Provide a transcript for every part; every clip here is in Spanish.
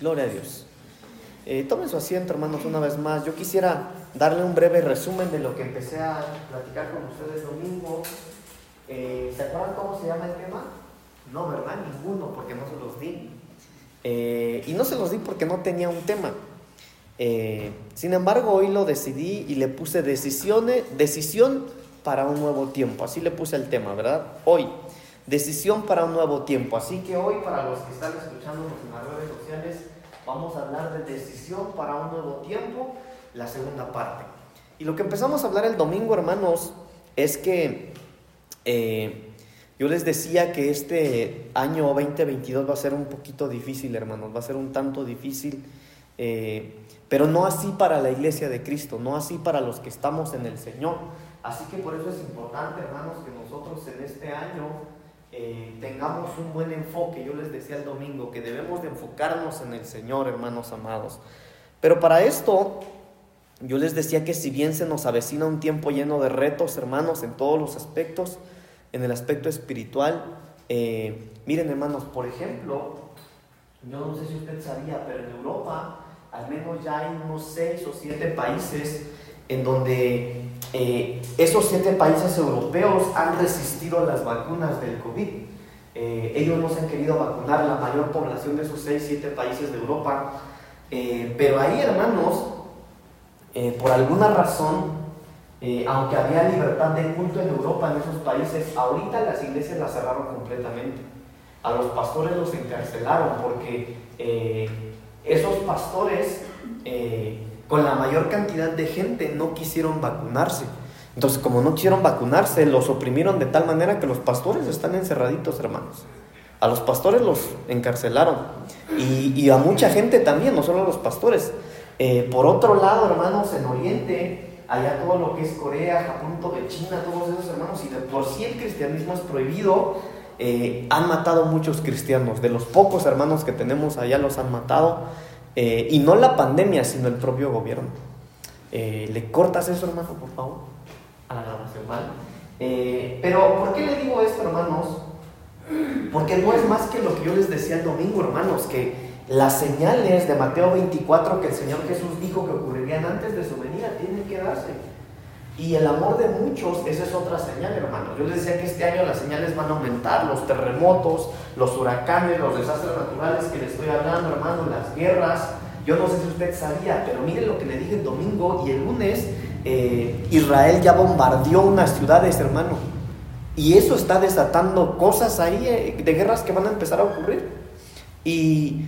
Gloria a Dios. Eh, tomen su asiento, hermanos, una vez más. Yo quisiera darle un breve resumen de lo que empecé a platicar con ustedes domingo. Eh, ¿Se acuerdan cómo se llama el tema? No, ¿verdad? Ninguno, porque no se los di. Eh, y no se los di porque no tenía un tema. sin embargo, hoy lo decidí y le puse decisiones, decisión para un nuevo tiempo. Así le puse el tema, ¿verdad? Hoy. Decisión para un nuevo tiempo. Así que hoy, para los que están escuchándonos en las redes sociales, vamos a hablar de decisión para un nuevo tiempo, la segunda parte. Y lo que empezamos a hablar el domingo, hermanos, es que eh, yo les decía que este año 2022 va a ser un poquito difícil, hermanos, va a ser un tanto difícil, eh, pero no así para la iglesia de Cristo, no así para los que estamos en el Señor. Así que por eso es importante, hermanos, que nosotros en este año eh, tengamos un buen enfoque. Yo les decía el domingo que debemos de enfocarnos en el Señor, hermanos amados. Pero para esto, yo les decía que si bien se nos avecina un tiempo lleno de retos, hermanos, en todos los aspectos, en el aspecto espiritual, eh, miren hermanos, por ejemplo, yo no sé si usted sabía, pero en Europa al menos ya hay unos seis o siete países en donde eh, esos siete países europeos han resistido las vacunas del COVID. Eh, ellos no se han querido vacunar la mayor población de esos seis, siete países de Europa. Eh, pero ahí, hermanos, por alguna razón, aunque había libertad de culto en Europa, en esos países, ahorita las iglesias las cerraron completamente. A los pastores los encarcelaron porque esos pastores con la mayor cantidad de gente no quisieron vacunarse. Entonces, como no quisieron vacunarse, los oprimieron de tal manera que los pastores están encerraditos, hermanos. A los pastores los encarcelaron. Y, a mucha gente también, no solo a los pastores. Eh, por otro lado, hermanos, en Oriente, allá todo lo que es Corea, Japón, todo China, todos esos hermanos, y de por sí el cristianismo es prohibido, eh, han matado muchos cristianos. De los pocos hermanos que tenemos allá los han matado. Eh, y no la pandemia, sino el propio gobierno. Eh, ¿Le cortas eso, hermano, por favor? A la grabación, ¿vale? Eh, pero, ¿por qué le digo esto, hermanos? Porque no es más que lo que yo les decía el domingo, hermanos, que las señales de Mateo 24 que el Señor Jesús dijo que ocurrirían antes de su venida tienen que darse. Y el amor de muchos, esa es otra señal, hermano. Yo les decía que este año las señales van a aumentar, los terremotos, los huracanes, los desastres naturales que les estoy hablando, hermano, las guerras. Yo no sé si usted sabía, pero miren lo que le dije el domingo y el lunes, eh, Israel ya bombardeó unas ciudades, hermano. Y eso está desatando cosas ahí eh, de guerras que van a empezar a ocurrir. Y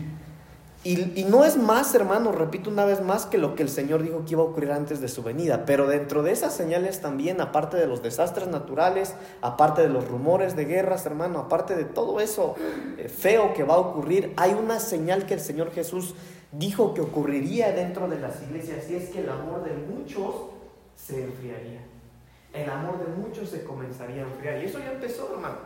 y, no es más, hermano, repito una vez más, que lo que el Señor dijo que iba a ocurrir antes de su venida. Pero dentro de esas señales también, aparte de los desastres naturales, aparte de los rumores de guerras, hermano, aparte de todo eso eh, feo que va a ocurrir, hay una señal que el Señor Jesús dijo que ocurriría dentro de las iglesias y es que el amor de muchos se enfriaría. El amor de muchos se comenzaría a enfriar. Y eso ya empezó, hermano.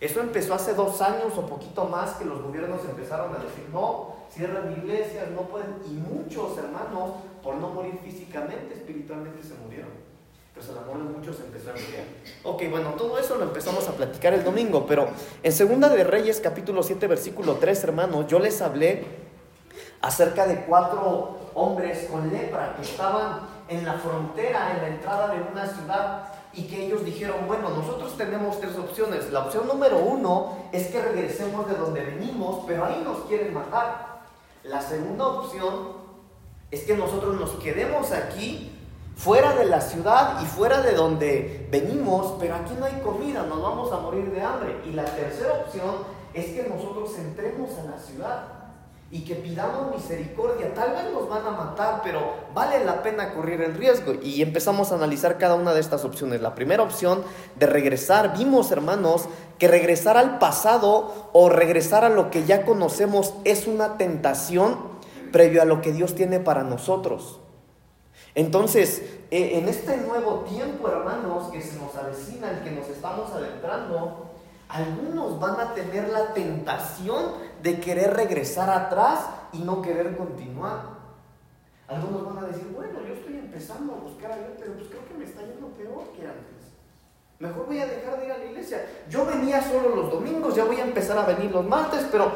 Eso empezó hace dos años o poquito más que los gobiernos empezaron a decir, no, cierran iglesias, no pueden, y muchos hermanos, por no morir físicamente, espiritualmente se murieron. Pues el amor de muchos empezó a enfriar. Ok, bueno, todo eso lo empezamos a platicar el domingo, pero en Segunda de Reyes, capítulo 7, versículo 3, hermanos, yo les hablé acerca de cuatro hombres con lepra que estaban en la frontera, en la entrada de una ciudad y que ellos dijeron, bueno, nosotros tenemos tres opciones. La opción número uno es que regresemos de donde venimos, pero ahí nos quieren matar. La segunda opción es que nosotros nos quedemos aquí, fuera de la ciudad y fuera de donde venimos, pero aquí no hay comida, nos vamos a morir de hambre. Y la tercera opción es que nosotros entremos a la ciudad y que pidamos misericordia. Tal vez nos van a matar, pero vale la pena correr el riesgo. Y empezamos a analizar cada una de estas opciones. La primera opción de regresar, vimos hermanos que regresar al pasado o regresar a lo que ya conocemos es una tentación previo a lo que Dios tiene para nosotros. Entonces, e, en este nuevo tiempo, hermanos, que se nos avecina, el que nos estamos adentrando, algunos van a tener la tentación de querer regresar atrás y no querer continuar. Algunos van a decir, bueno, yo estoy empezando a buscar a Dios, pero pues creo que me está yendo peor que antes. Mejor voy a dejar de ir a la iglesia. Yo venía solo los domingos, ya voy a empezar a venir los martes, pero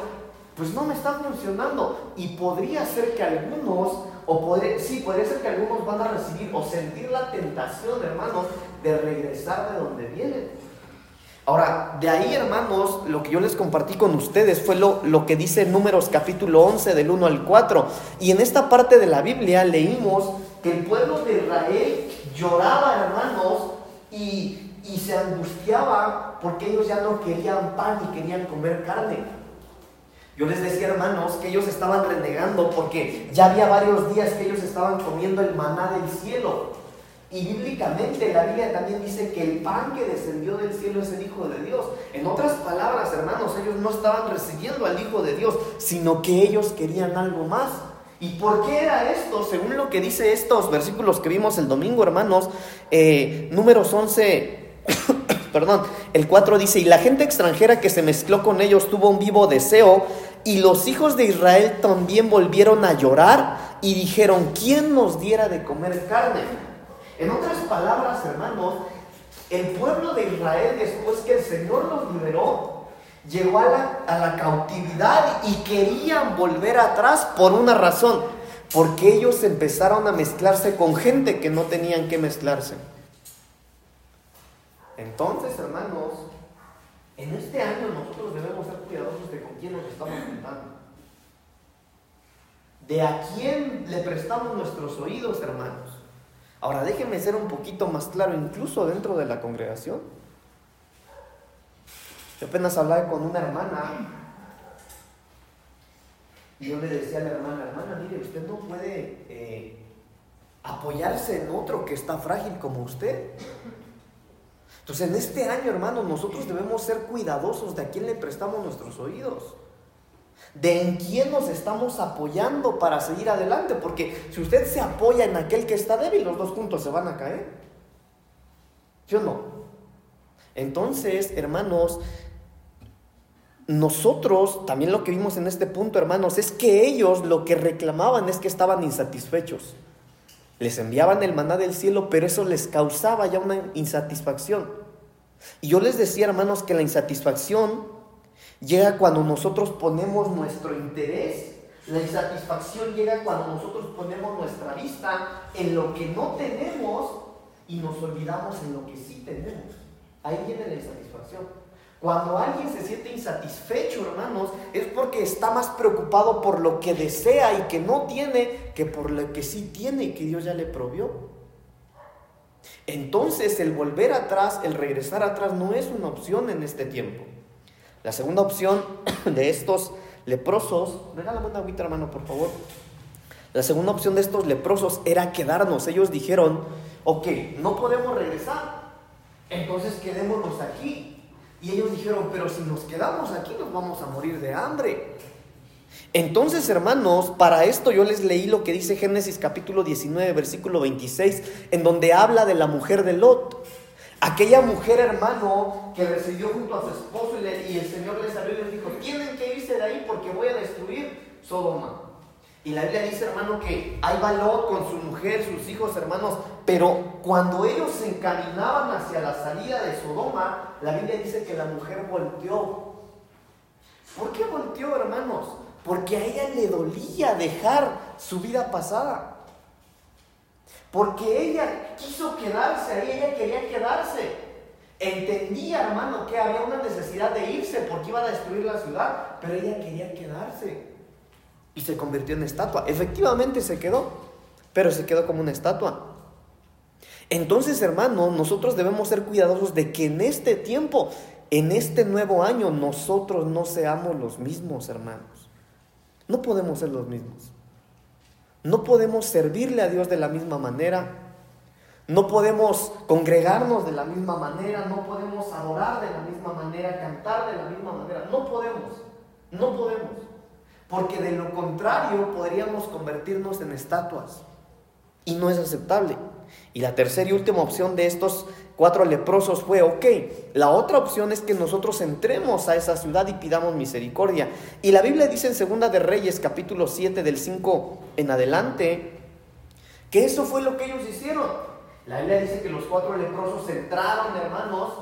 pues no me está funcionando. Y podría ser que algunos, o sí, podría ser que algunos van a recibir o sentir la tentación, hermanos, de regresar de donde vienen. Ahora, de ahí, hermanos, lo que yo les compartí con ustedes fue lo, que dice Números capítulo 11 del 1 al 4. Y en esta parte de la Biblia leímos que el pueblo de Israel lloraba, hermanos, y, y se angustiaba porque ellos ya no querían pan y querían comer carne. Yo les decía, hermanos, que ellos estaban renegando porque ya había varios días que ellos estaban comiendo el maná del cielo. Y bíblicamente la Biblia también dice que el pan que descendió del cielo es el Hijo de Dios. En otras palabras, hermanos, ellos no estaban recibiendo al Hijo de Dios, sino que ellos querían algo más. ¿Y por qué era esto? Según lo que dice estos versículos que vimos el domingo, hermanos, eh, números 11, perdón, el 4 dice, y la gente extranjera que se mezcló con ellos tuvo un vivo deseo y los hijos de Israel también volvieron a llorar y dijeron, ¿quién nos diera de comer carne? En otras palabras, hermanos, el pueblo de Israel, después que el Señor los liberó, llegó a la, cautividad y querían volver atrás por una razón, porque ellos empezaron a mezclarse con gente que no tenían que mezclarse. Entonces, hermanos, en este año nosotros debemos ser cuidadosos de con quién nos estamos juntando. De a quién le prestamos nuestros oídos, hermanos. Ahora déjenme ser un poquito más claro, incluso dentro de la congregación. Yo apenas hablaba con una hermana y yo le decía a la hermana, hermana, mire, usted no puede eh, apoyarse en otro que está frágil como usted. Entonces, en este año, hermanos, nosotros debemos ser cuidadosos de a quién le prestamos nuestros oídos, de en quién nos estamos apoyando para seguir adelante, porque si usted se apoya en aquel que está débil, los dos juntos se van a caer. ¿Yo no? Entonces, hermanos, nosotros, también lo que vimos en este punto, hermanos, es que ellos lo que reclamaban es que estaban insatisfechos. Les enviaban el maná del cielo, pero eso les causaba ya una insatisfacción. Y yo les decía, hermanos, que la insatisfacción llega cuando nosotros ponemos nuestro interés. La insatisfacción llega cuando nosotros ponemos nuestra vista en lo que no tenemos y nos olvidamos en lo que sí tenemos. Ahí viene la insatisfacción. Cuando alguien se siente insatisfecho, hermanos, es porque está más preocupado por lo que desea y que no tiene que por lo que sí tiene y que Dios ya le provió. Entonces el volver atrás, el regresar atrás no es una opción en este tiempo. La segunda opción de estos leprosos, regálame una agüita hermano por favor. La segunda opción de estos leprosos era quedarnos. Ellos dijeron, ok, no podemos regresar, entonces quedémonos aquí. Y ellos dijeron, pero si nos quedamos aquí nos vamos a morir de hambre. Entonces, hermanos, para esto yo les leí lo que dice Génesis capítulo 19, versículo 26, en donde habla de la mujer de Lot. Aquella mujer, hermano, que recibió junto a su esposo y, el Señor les abrió y les dijo, tienen que irse de ahí porque voy a destruir Sodoma. Y la Biblia dice, hermano, que hay Lot con su mujer, sus hijos, hermanos, pero cuando ellos se encaminaban hacia la salida de Sodoma, la Biblia dice que la mujer volteó. ¿Por qué volteó, hermanos? Porque a ella le dolía dejar su vida pasada. Porque ella quiso quedarse ahí, ella quería quedarse. Entendía, hermano, que había una necesidad de irse porque iban a destruir la ciudad, pero ella quería quedarse y se convirtió en estatua. Efectivamente se quedó, pero se quedó como una estatua. Entonces, hermano, nosotros debemos ser cuidadosos de que en este tiempo, en este nuevo año, nosotros no seamos los mismos, hermanos. No podemos ser los mismos. No podemos servirle a Dios de la misma manera. No podemos congregarnos de la misma manera. No podemos adorar de la misma manera, cantar de la misma manera. No podemos. No podemos porque de lo contrario podríamos convertirnos en estatuas y no es aceptable. Y la tercera y última opción de estos cuatro leprosos fue, ok, la otra opción es que nosotros entremos a esa ciudad y pidamos misericordia. Y la Biblia dice en Segunda de Reyes capítulo 7 del 5 en adelante, que eso fue lo que ellos hicieron. La Biblia dice que los cuatro leprosos entraron, hermanos,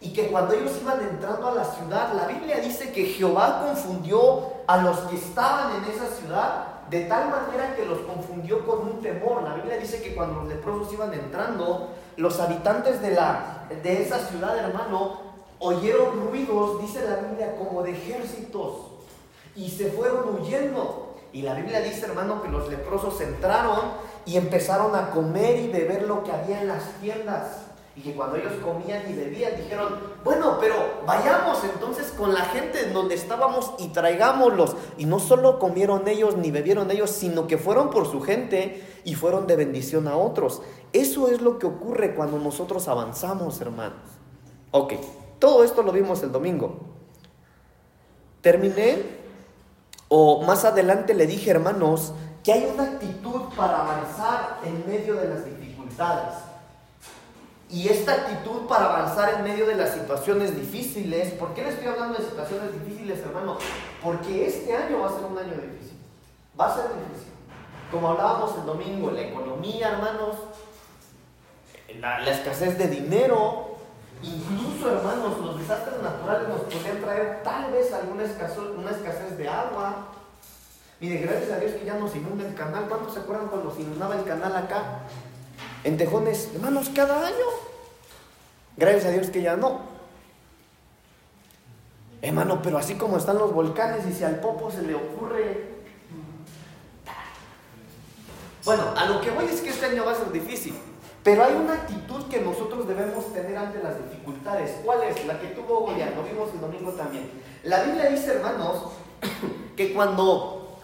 y que cuando ellos iban entrando a la ciudad, la Biblia dice que Jehová confundió a los que estaban en esa ciudad de tal manera que los confundió con un temor. La Biblia dice que cuando los leprosos iban entrando, los habitantes de, la, de esa ciudad, hermano, oyeron ruidos, dice la Biblia, como de ejércitos y se fueron huyendo. Y la Biblia dice, hermano, que los leprosos entraron y empezaron a comer y beber lo que había en las tiendas. Y que cuando ellos comían y bebían, dijeron, bueno, pero vayamos entonces con la gente en donde estábamos y traigámoslos. Y no solo comieron ellos ni bebieron ellos, sino que fueron por su gente y fueron de bendición a otros. Eso es lo que ocurre cuando nosotros avanzamos, hermanos. Ok, todo esto lo vimos el domingo. Terminé, o más adelante le dije, hermanos, que hay una actitud para avanzar en medio de las dificultades. Y esta actitud para avanzar en medio de las situaciones difíciles, ¿por qué le estoy hablando de situaciones difíciles, hermano? Porque este año va a ser un año difícil. Va a ser difícil. Como hablábamos el domingo, la economía, hermanos, la, escasez de dinero, incluso, hermanos, los desastres naturales nos podrían traer tal vez alguna escasez, una escasez de agua. Mire, gracias a Dios que ya nos inunda el canal. ¿Cuántos se acuerdan cuando se inundaba el canal acá? En tejones, hermanos, cada año. Gracias a Dios que ya no. Hermano, pero así como están los volcanes y si al popo se le ocurre... Bueno, a lo que voy es que este año va a ser difícil, pero hay una actitud que nosotros debemos tener ante las dificultades. ¿Cuál es? La que tuvo Goliat, lo vimos el domingo también. La Biblia dice, hermanos, que cuando,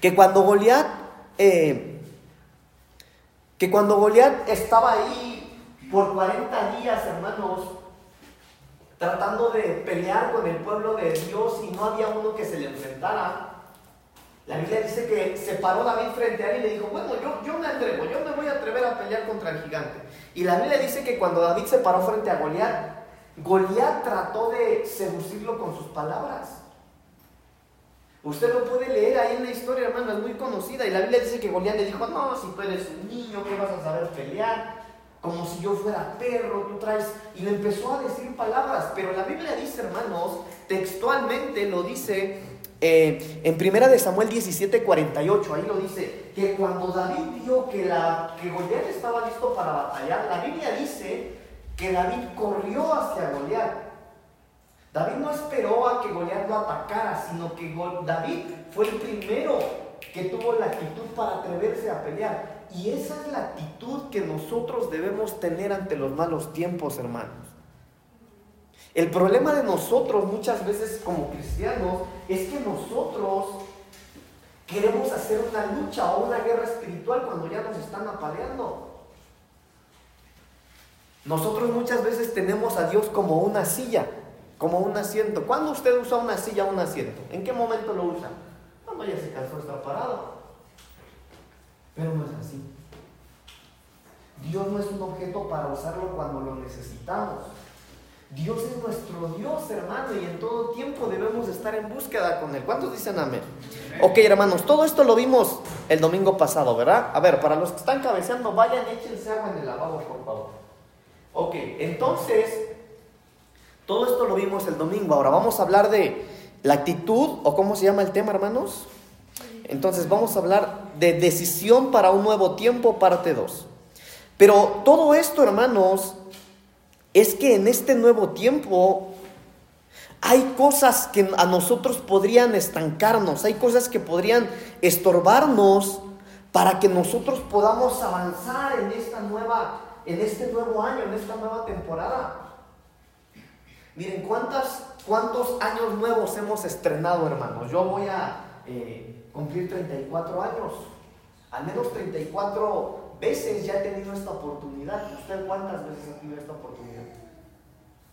que cuando Goliat eh, que cuando Goliat estaba ahí por 40 días, hermanos, tratando de pelear con el pueblo de Dios y no había uno que se le enfrentara, la Biblia dice que se paró David frente a él y le dijo, bueno, yo, yo me atrevo, yo me voy a atrever a pelear contra el gigante. Y la Biblia dice que cuando David se paró frente a Goliat, Goliat trató de seducirlo con sus palabras. Usted lo puede leer ahí en la historia, hermano, es muy conocida. Y la Biblia dice que Goliat le dijo, no, si tú eres un niño, ¿qué vas a saber pelear? Como si yo fuera perro, tú traes... Y le empezó a decir palabras. Pero la Biblia dice, hermanos, textualmente lo dice eh, en primera de Samuel 17, 48, ahí lo dice, que cuando David vio que, la, que Goliat estaba listo para batallar, la Biblia dice que David corrió hacia Goliat David no esperó a que Goliat lo atacara, sino que David fue el primero que tuvo la actitud para atreverse a pelear. Y esa es la actitud que nosotros debemos tener ante los malos tiempos, hermanos. El problema de nosotros muchas veces como cristianos es que nosotros queremos hacer una lucha o una guerra espiritual cuando ya nos están apaleando. Nosotros muchas veces tenemos a Dios como una silla como un asiento. ¿Cuándo usted usa una silla o un asiento? ¿En qué momento lo usa? Cuando ya se cansó de estar parado. Pero no es así. Dios no es un objeto para usarlo cuando lo necesitamos. Dios es nuestro Dios, hermano, y en todo tiempo debemos estar en búsqueda con Él. ¿Cuántos dicen amén? Ok, hermanos, todo esto lo vimos el domingo pasado, ¿verdad? A ver, para los que están cabeceando, vayan, échense agua en el lavabo, por favor. Ok, entonces, todo esto lo vimos el domingo. Ahora vamos a hablar de la actitud, o cómo se llama el tema, hermanos. Entonces vamos a hablar de decisión para un nuevo tiempo, parte 2. Pero todo esto, hermanos, es que en este nuevo tiempo hay cosas que a nosotros podrían estancarnos, hay cosas que podrían estorbarnos para que nosotros podamos avanzar en esta nueva en este nuevo año, en esta nueva temporada. Miren, ¿cuántas, ¿cuántos años nuevos hemos estrenado, hermanos? Yo voy a eh, cumplir 34 años. Al menos 34 veces ya he tenido esta oportunidad. ¿Usted cuántas veces ha tenido esta oportunidad?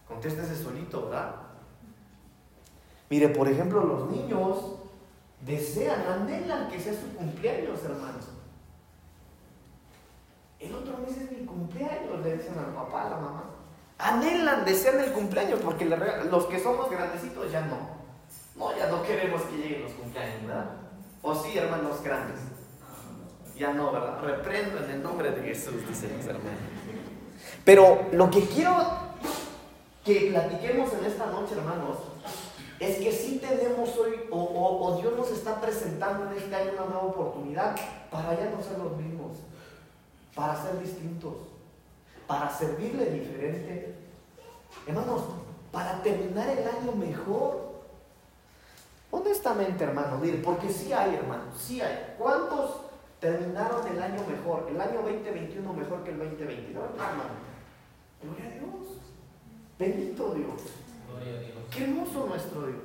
Contéstese solito, ¿verdad? Mire, por ejemplo, los niños desean, anhelan que sea su cumpleaños, hermanos. El otro mes es mi cumpleaños, le dicen al papá, a la mamá anhelan, desean el cumpleaños, porque los que somos grandecitos ya no. No, ya no queremos que lleguen los cumpleaños, ¿verdad? O sí, hermanos grandes. Ya no, ¿verdad? Reprendo en el nombre de Jesús, dicen los hermanos. Pero lo que quiero que platiquemos en esta noche, hermanos, es que sí tenemos hoy, o, Dios nos está presentando en este año una nueva oportunidad para ya no ser los mismos, para ser distintos, para servirle diferente. Hermanos, para terminar el año mejor. Honestamente, hermano, porque sí hay, hermanos, sí hay. ¿Cuántos terminaron el año mejor, el año 2021 mejor que el 2020? No, hermano. Gloria a Dios. Bendito Dios. Qué hermoso nuestro Dios.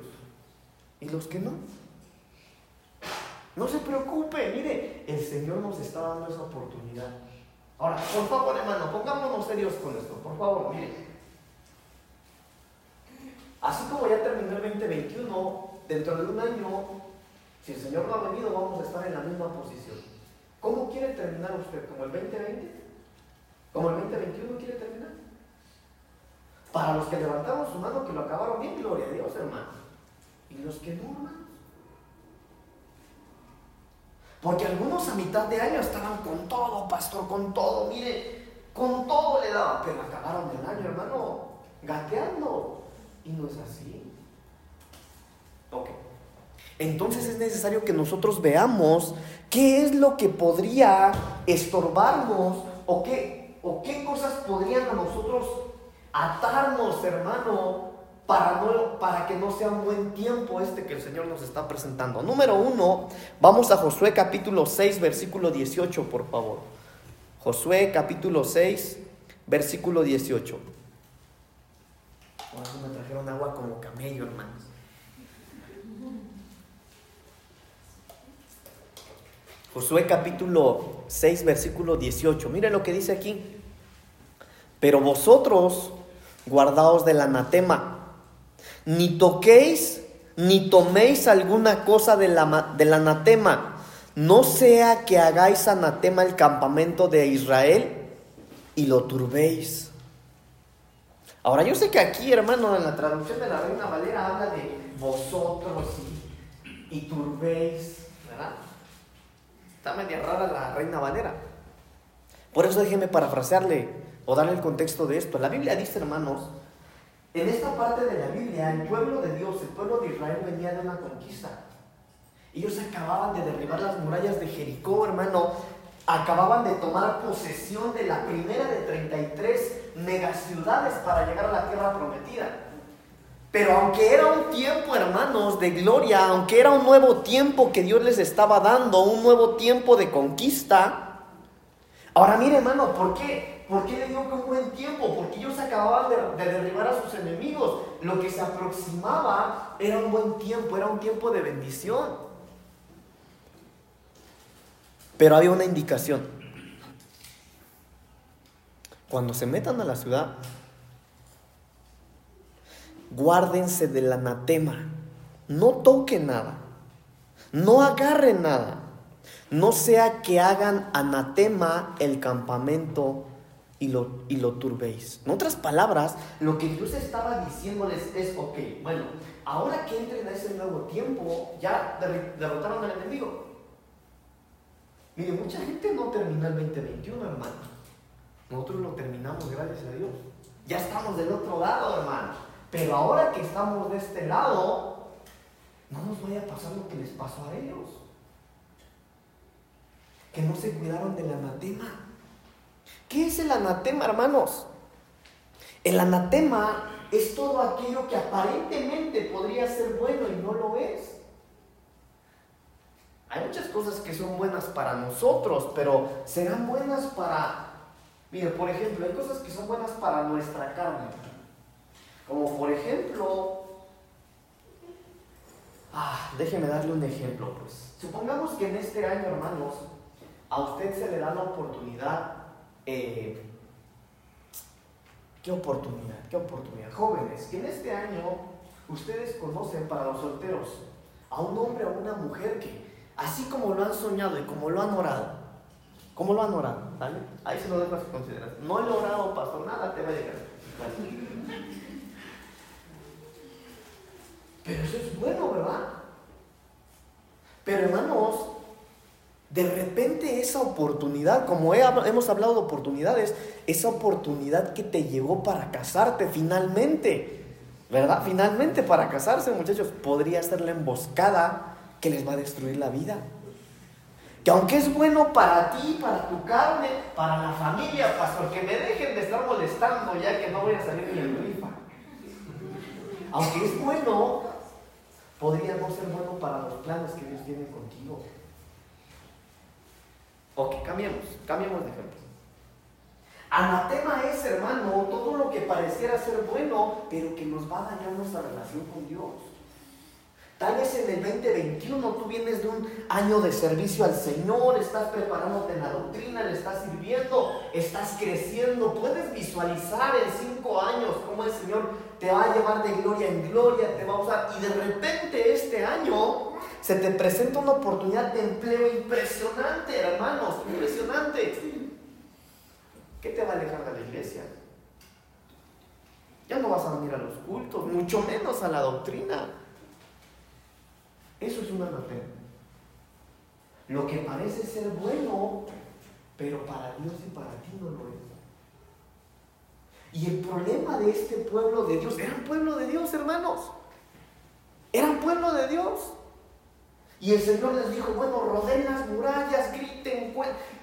¿Y los que no? No se preocupe, mire, el Señor nos está dando esa oportunidad. Ahora, por favor, hermano, pongámonos serios con esto, por favor, mire. Así como ya terminó el 2021, dentro de un año, si el Señor no ha venido, vamos a estar en la misma posición. ¿Cómo quiere terminar usted? ¿Como el 2020? ¿Como el 2021 quiere terminar? Para los que levantamos su mano que lo acabaron bien, gloria a Dios, hermano. Y los que no. Porque algunos a mitad de año estaban con todo, pastor, con todo, mire, con todo le daban, pero acabaron el año, hermano, gateando. Y no es así. Ok. Entonces es necesario que nosotros veamos qué es lo que podría estorbarnos o qué, o qué cosas podrían a nosotros atarnos, hermano, para, no, para que no sea un buen tiempo este que el Señor nos está presentando. Número uno, vamos a Josué capítulo 6, versículo 18, por favor. Josué capítulo 6, versículo 18. me trajeron agua como camello, hermanos. Josué capítulo 6, versículo 18. Mire lo que dice aquí. Pero vosotros guardaos del anatema. Ni toquéis ni toméis alguna cosa del anatema, no sea que hagáis anatema el campamento de Israel y lo turbéis. Ahora yo sé que aquí, hermano, en la traducción de la Reina Valera habla de vosotros y, y turbéis, ¿verdad? Está media rara la Reina Valera. Por eso déjeme parafrasearle o darle el contexto de esto. La Biblia dice, hermanos, en esta parte de la Biblia, el pueblo de Dios, el pueblo de Israel venía de una conquista. Ellos acababan de derribar las murallas de Jericó, hermano. Acababan de tomar posesión de la primera de 33 megaciudades para llegar a la tierra prometida. Pero aunque era un tiempo, hermanos, de gloria, aunque era un nuevo tiempo que Dios les estaba dando, un nuevo tiempo de conquista, ahora mire, hermano, ¿por qué? ¿Por qué le que un buen tiempo? Porque ellos acababan de, derribar a sus enemigos. Lo que se aproximaba era un buen tiempo, era un tiempo de bendición. Pero había una indicación. Cuando se metan a la ciudad, guárdense del anatema. No toquen nada. No agarren nada. No sea que hagan anatema el campamento y lo, y lo turbéis. En otras palabras, lo que Dios estaba diciéndoles es, ok, bueno, ahora que entren a ese nuevo tiempo, ya derrotaron al enemigo. Mire, mucha gente no terminó el 2021, hermano. Nosotros lo terminamos, gracias a Dios. Ya estamos del otro lado, hermano. Pero ahora que estamos de este lado, no nos vaya a pasar lo que les pasó a ellos. Que no se cuidaron del anatema. ¿Qué es el anatema, hermanos? El anatema es todo aquello que aparentemente podría ser bueno y no lo es. Hay muchas cosas que son buenas para nosotros, pero serán buenas para... Mire, por ejemplo, hay cosas que son buenas para nuestra carne. Como por ejemplo... Ah, déjeme darle un ejemplo, pues. Supongamos que en este año, hermanos, a usted se le da la oportunidad eh, qué oportunidad, qué oportunidad. Jóvenes, que en este año ustedes conocen para los solteros a un hombre o una mujer que, así como lo han soñado y como lo han orado, como lo han orado, ¿vale? Ahí se lo dejo a su. No he orado, pastor, nada te va a llegar. Pero eso es bueno, ¿verdad? Pero hermanos, de repente esa oportunidad, como hemos hablado de oportunidades, esa oportunidad que te llegó para casarte finalmente, ¿verdad? Finalmente para casarse, muchachos, podría ser la emboscada que les va a destruir la vida. Que aunque es bueno para ti, para tu carne, para la familia, pastor, que me dejen de estar molestando ya que no voy a salir ni en rifa. Aunque es bueno, podría no ser bueno para los planes que Dios tiene contigo. Ok, cambiemos, cambiemos de ejemplo. Anatema es, hermano, todo lo que pareciera ser bueno, pero que nos va a dañar nuestra relación con Dios. Tal vez en el 2021 tú vienes de un año de servicio al Señor, estás preparándote en la doctrina, le estás sirviendo, estás creciendo. Puedes visualizar en cinco años cómo el Señor te va a llevar de gloria en gloria, te va a usar. Y de repente este año se te presenta una oportunidad de empleo impresionante, hermanos, impresionante. ¿Qué te va a alejar de la iglesia? Ya no vas a venir a los cultos, mucho menos a la doctrina. Eso es una anatema. Lo que parece ser bueno, pero para Dios y para ti no lo es. Y el problema de este pueblo de Dios, eran pueblo de Dios, hermanos. Eran pueblo de Dios. Y el Señor les dijo, bueno, rodeen las murallas, griten,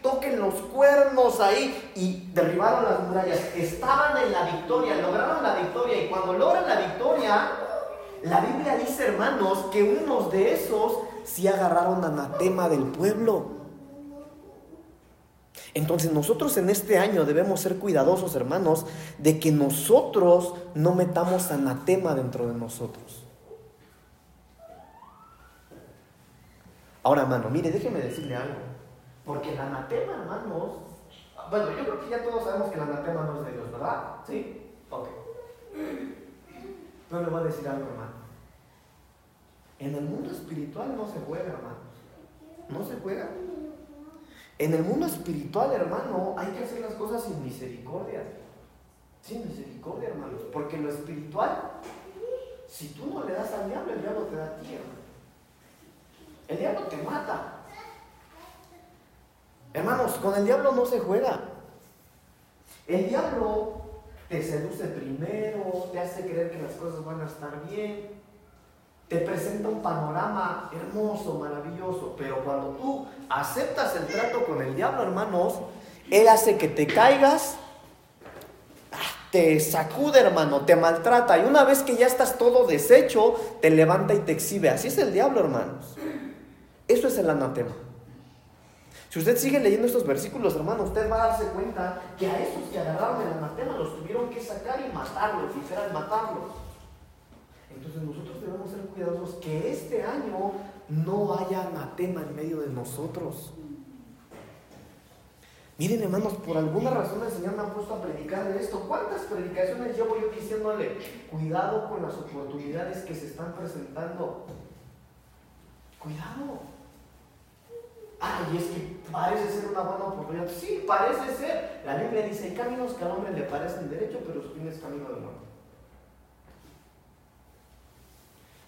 toquen los cuernos ahí. Y derribaron las murallas. Estaban en la victoria, lograron la victoria. Y cuando logran la victoria, la Biblia dice, hermanos, que unos de esos sí agarraron anatema del pueblo. Entonces nosotros en este año debemos ser cuidadosos, hermanos, de que nosotros no metamos anatema dentro de nosotros. Ahora, hermano, mire, déjeme decirle algo. Porque el anatema, hermanos, bueno, yo creo que ya todos sabemos que el anatema no es de Dios, ¿verdad? ¿Sí? Ok. Pero le voy a decir algo, hermano. En el mundo espiritual no se juega, hermanos. No se juega. En el mundo espiritual, hermano, hay que hacer las cosas sin misericordia. Sin misericordia, hermanos. Porque lo espiritual, si tú no le das al diablo, el diablo te da a ti, hermano. El diablo te mata. Hermanos, con el diablo no se juega. El diablo te seduce primero, te hace creer que las cosas van a estar bien, te presenta un panorama hermoso, maravilloso, pero cuando tú aceptas el trato con el diablo, hermanos, él hace que te caigas, ah, te sacude, hermano, te maltrata, y una vez que ya estás todo deshecho, te levanta y te exhibe. Así es el diablo, hermanos. Eso es el anatema. Si usted sigue leyendo estos versículos, hermano, usted va a darse cuenta que a esos que agarraron el anatema los tuvieron que sacar y matarlos, literal, matarlos. Entonces nosotros debemos ser cuidadosos que este año no haya anatema en medio de nosotros. Miren hermanos, por alguna razón el Señor me ha puesto a predicar de esto. ¿Cuántas predicaciones llevo yo diciéndole, cuidado con las oportunidades que se están presentando? Cuidado. Ay, es que parece ser una buena oportunidad. Sí, parece ser. La Biblia dice, hay caminos que al hombre le parecen derecho, pero su fin es camino de muerte.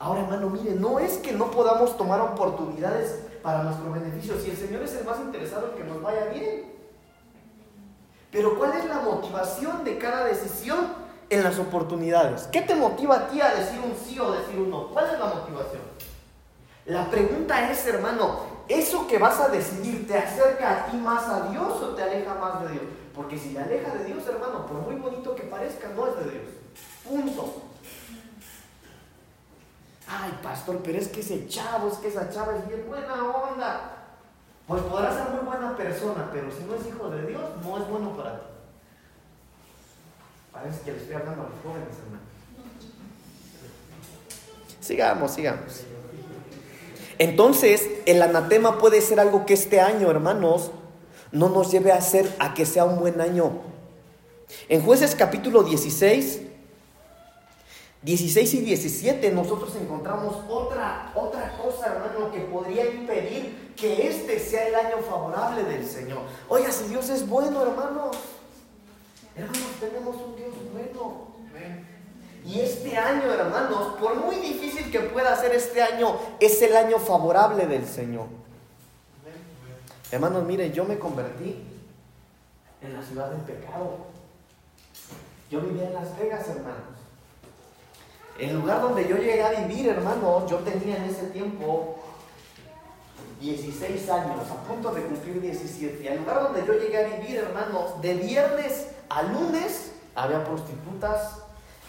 Ahora, hermano, mire, no es que no podamos tomar oportunidades para nuestro beneficio. Si el Señor es el más interesado en que nos vaya bien. Pero ¿cuál es la motivación de cada decisión en las oportunidades? ¿Qué te motiva a ti a decir un sí o decir un no? ¿Cuál es la motivación? La pregunta es, hermano, ¿eso que vas a decidir te acerca a ti más a Dios o te aleja más de Dios? Porque si te aleja de Dios, hermano, por muy bonito que parezca, no es de Dios. Punto. Ay, pastor, pero es que ese chavo, es que esa chava es bien buena onda. Pues podrá ser muy buena persona, pero si no es hijo de Dios, no es bueno para ti. Parece que le estoy hablando a los jóvenes, hermano. Sigamos, sigamos. Entonces, el anatema puede ser algo que este año, hermanos, no nos lleve a hacer a que sea un buen año. En jueces capítulo 16, 16 y 17 nosotros encontramos otra, otra cosa, hermano, que podría impedir que este sea el año favorable del Señor. Oiga, si Dios es bueno, hermanos, hermanos, tenemos un. Y este año, hermanos, por muy difícil que pueda ser este año, es el año favorable del Señor. Hermanos, mire, yo me convertí en la ciudad del pecado. Yo vivía en Las Vegas, hermanos. El lugar donde yo llegué a vivir, hermanos, yo tenía en ese tiempo 16 años, a punto de cumplir 17. Y lugar donde yo llegué a vivir, hermanos, de viernes a lunes había prostitutas,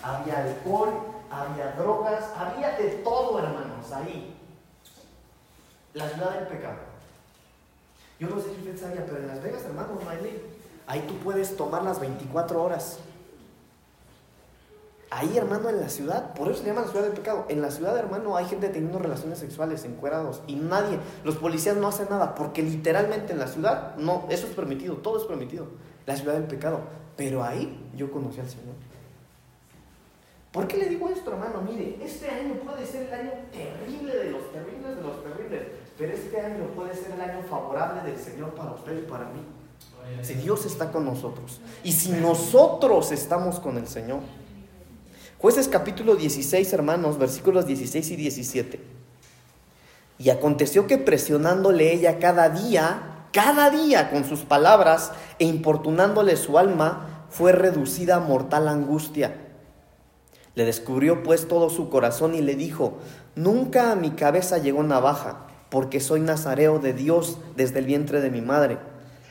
había alcohol, había drogas, había de todo, hermanos, ahí. La ciudad del pecado. Yo no sé si usted sabía, pero en Las Vegas, hermanos, no. Ahí tú puedes tomar las 24 horas. Ahí, hermano, en la ciudad, por eso se llama la ciudad del pecado. En la ciudad, hermano, hay gente teniendo relaciones sexuales encuerados y nadie, los policías no hacen nada porque literalmente en la ciudad, no, eso es permitido, todo es permitido. La ciudad del pecado. Pero ahí yo conocí al Señor. ¿Por qué le digo esto, hermano? Mire, este año puede ser el año terrible de los terribles de los terribles, pero este año puede ser el año favorable del Señor para usted y para mí. Si Dios está con nosotros y si nosotros estamos con el Señor. Jueces capítulo 16, hermanos, versículos 16 y 17. Y aconteció que presionándole ella cada día, cada día con sus palabras e importunándole su alma, fue reducida a mortal angustia. Le descubrió pues todo su corazón y le dijo, nunca a mi cabeza llegó navaja, porque soy nazareo de Dios desde el vientre de mi madre.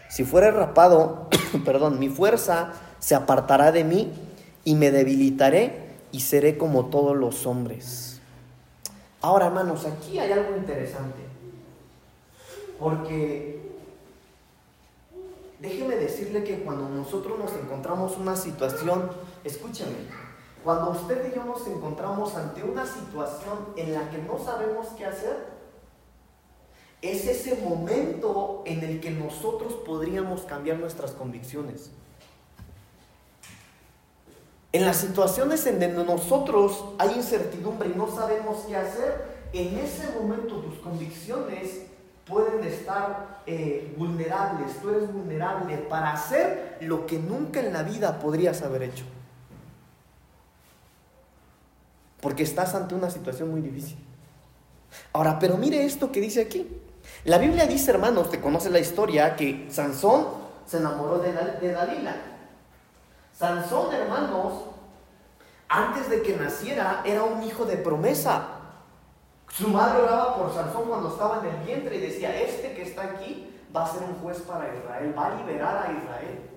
Si fuera rapado, perdón, mi fuerza se apartará de mí y me debilitaré y seré como todos los hombres. Ahora, hermanos, aquí hay algo interesante. Porque déjeme decirle que cuando nosotros nos encontramos una situación, escúcheme, cuando usted y yo nos encontramos ante una situación en la que no sabemos qué hacer, es ese momento en el que nosotros podríamos cambiar nuestras convicciones. En las situaciones en donde nosotros hay incertidumbre y no sabemos qué hacer, en ese momento tus convicciones pueden estar eh, vulnerables, tú eres vulnerable para hacer lo que nunca en la vida podrías haber hecho. Porque estás ante una situación muy difícil. Ahora, pero mire esto que dice aquí. La Biblia dice, hermanos, te conoce la historia, que Sansón se enamoró de, de Dalila. Sansón, hermanos, antes de que naciera, era un hijo de promesa. Su madre oraba por Sansón cuando estaba en el vientre y decía, este que está aquí va a ser un juez para Israel, va a liberar a Israel.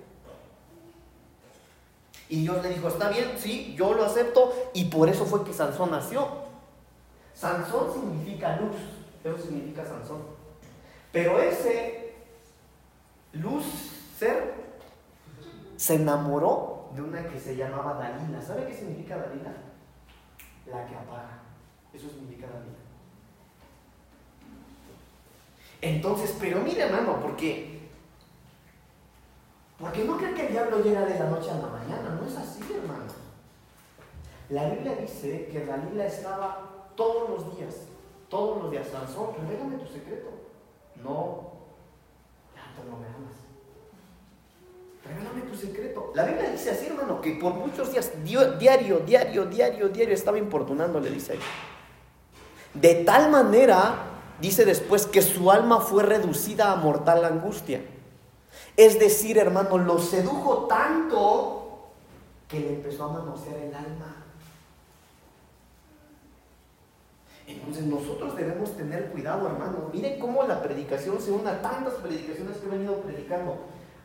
Y Dios le dijo, está bien, sí, yo lo acepto, y por eso fue que Sansón nació. Sansón significa luz, eso significa Sansón. Pero ese luz ser se enamoró de una que se llamaba Dalila. ¿Sabe qué significa Dalila? La que apaga. Eso significa Dalila. Entonces, pero mire hermano, porque porque no creen que el diablo llega de la noche a la mañana, no es así, hermano. La Biblia dice que Dalila estaba todos los días, todos los días, Sansón, revélame tu secreto. No, tanto no me amas. Revélame tu secreto. La Biblia dice así, hermano, que por muchos días, diario, diario, diario, diario, estaba importunando, le dice ahí. De tal manera, dice después, que su alma fue reducida a mortal angustia. Es decir, hermano, lo sedujo tanto que le empezó a manosear el alma. Entonces nosotros debemos tener cuidado, hermano. Miren cómo la predicación se une a tantas predicaciones que he venido predicando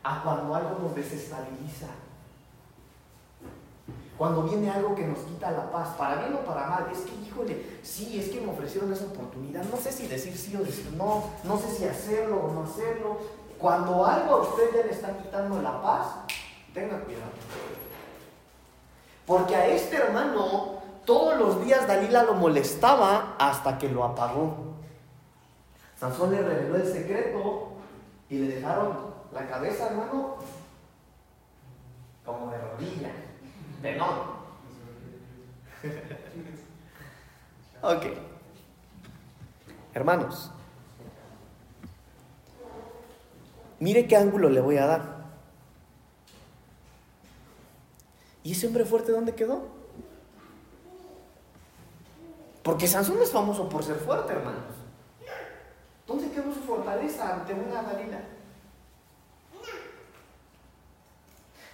a cuando algo nos desestabiliza. Cuando viene algo que nos quita la paz, para bien o para mal, es que, híjole, sí, es que me ofrecieron esa oportunidad, no sé si decir sí o decir no, no sé si hacerlo o no hacerlo. Cuando algo a usted ya le está quitando la paz, tenga cuidado. Porque a este hermano todos los días Dalila lo molestaba hasta que lo apagó. Sansón le reveló el secreto y le dejaron la cabeza, hermano, como de rodilla, de no. ok. Hermanos, mire qué ángulo le voy a dar. ¿Y ese hombre fuerte dónde quedó? Porque Sansón es famoso por ser fuerte, hermanos. ¿Dónde quedó su fortaleza? ante una Dalila?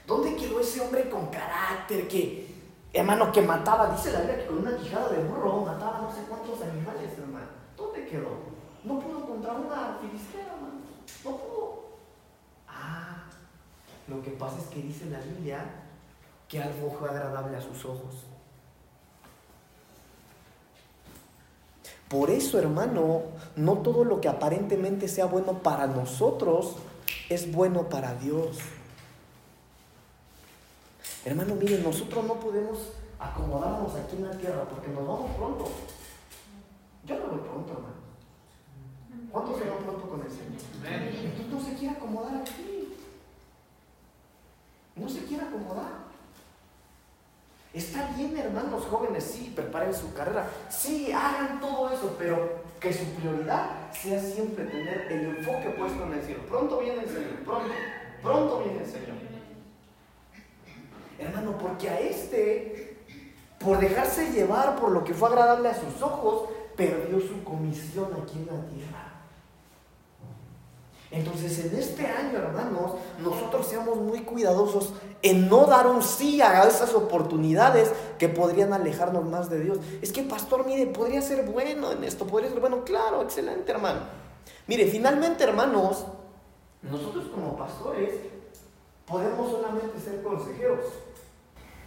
¿Dónde quedó ese hombre con carácter que, hermano, que mataba? Dice la Biblia que con una quijada de burro mataba no sé cuántos animales, hermano. ¿Dónde quedó? No pudo contra una filistea, hermano. No pudo. Lo que pasa es que dice la Biblia que algo fue agradable a sus ojos. Por eso, hermano, no todo lo que aparentemente sea bueno para nosotros es bueno para Dios. Hermano, miren, nosotros no podemos acomodarnos aquí en la tierra porque nos vamos pronto. Yo no voy pronto, hermano. ¿Cuántos se van pronto con el Señor? Entonces no se quiere acomodar aquí. No se quiere acomodar. Está bien, hermanos jóvenes, sí, preparen su carrera, sí, hagan todo eso, pero que su prioridad sea siempre tener el enfoque puesto en el cielo. Pronto viene el Señor, pronto, pronto viene el Señor. Hermano, porque a este, por dejarse llevar por lo que fue agradable a sus ojos, perdió su comisión aquí en la tierra. Entonces, en este año, hermanos, nosotros seamos muy cuidadosos en no dar un sí a esas oportunidades que podrían alejarnos más de Dios. Es que, pastor, mire, podría ser bueno en esto, podría ser bueno. Claro, excelente, hermano. Mire, finalmente, hermanos, nosotros como pastores podemos solamente ser consejeros.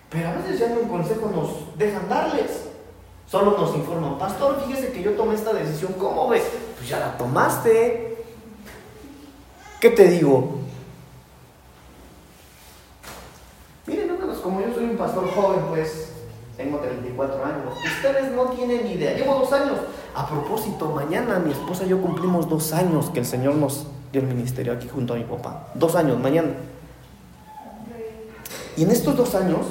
Pero a veces ya no un consejo nos dejan darles. Solo nos informan, pastor, fíjese que yo tomé esta decisión, ¿cómo ves? Pues ya la tomaste. ¿Qué te digo? Miren, hermanos, como yo soy un pastor joven, pues tengo 34 años. Ustedes no tienen idea. Llevo dos años. A propósito, mañana mi esposa y yo cumplimos dos años que el Señor nos dio el ministerio aquí junto a mi papá. Dos años, mañana. Y en estos dos años,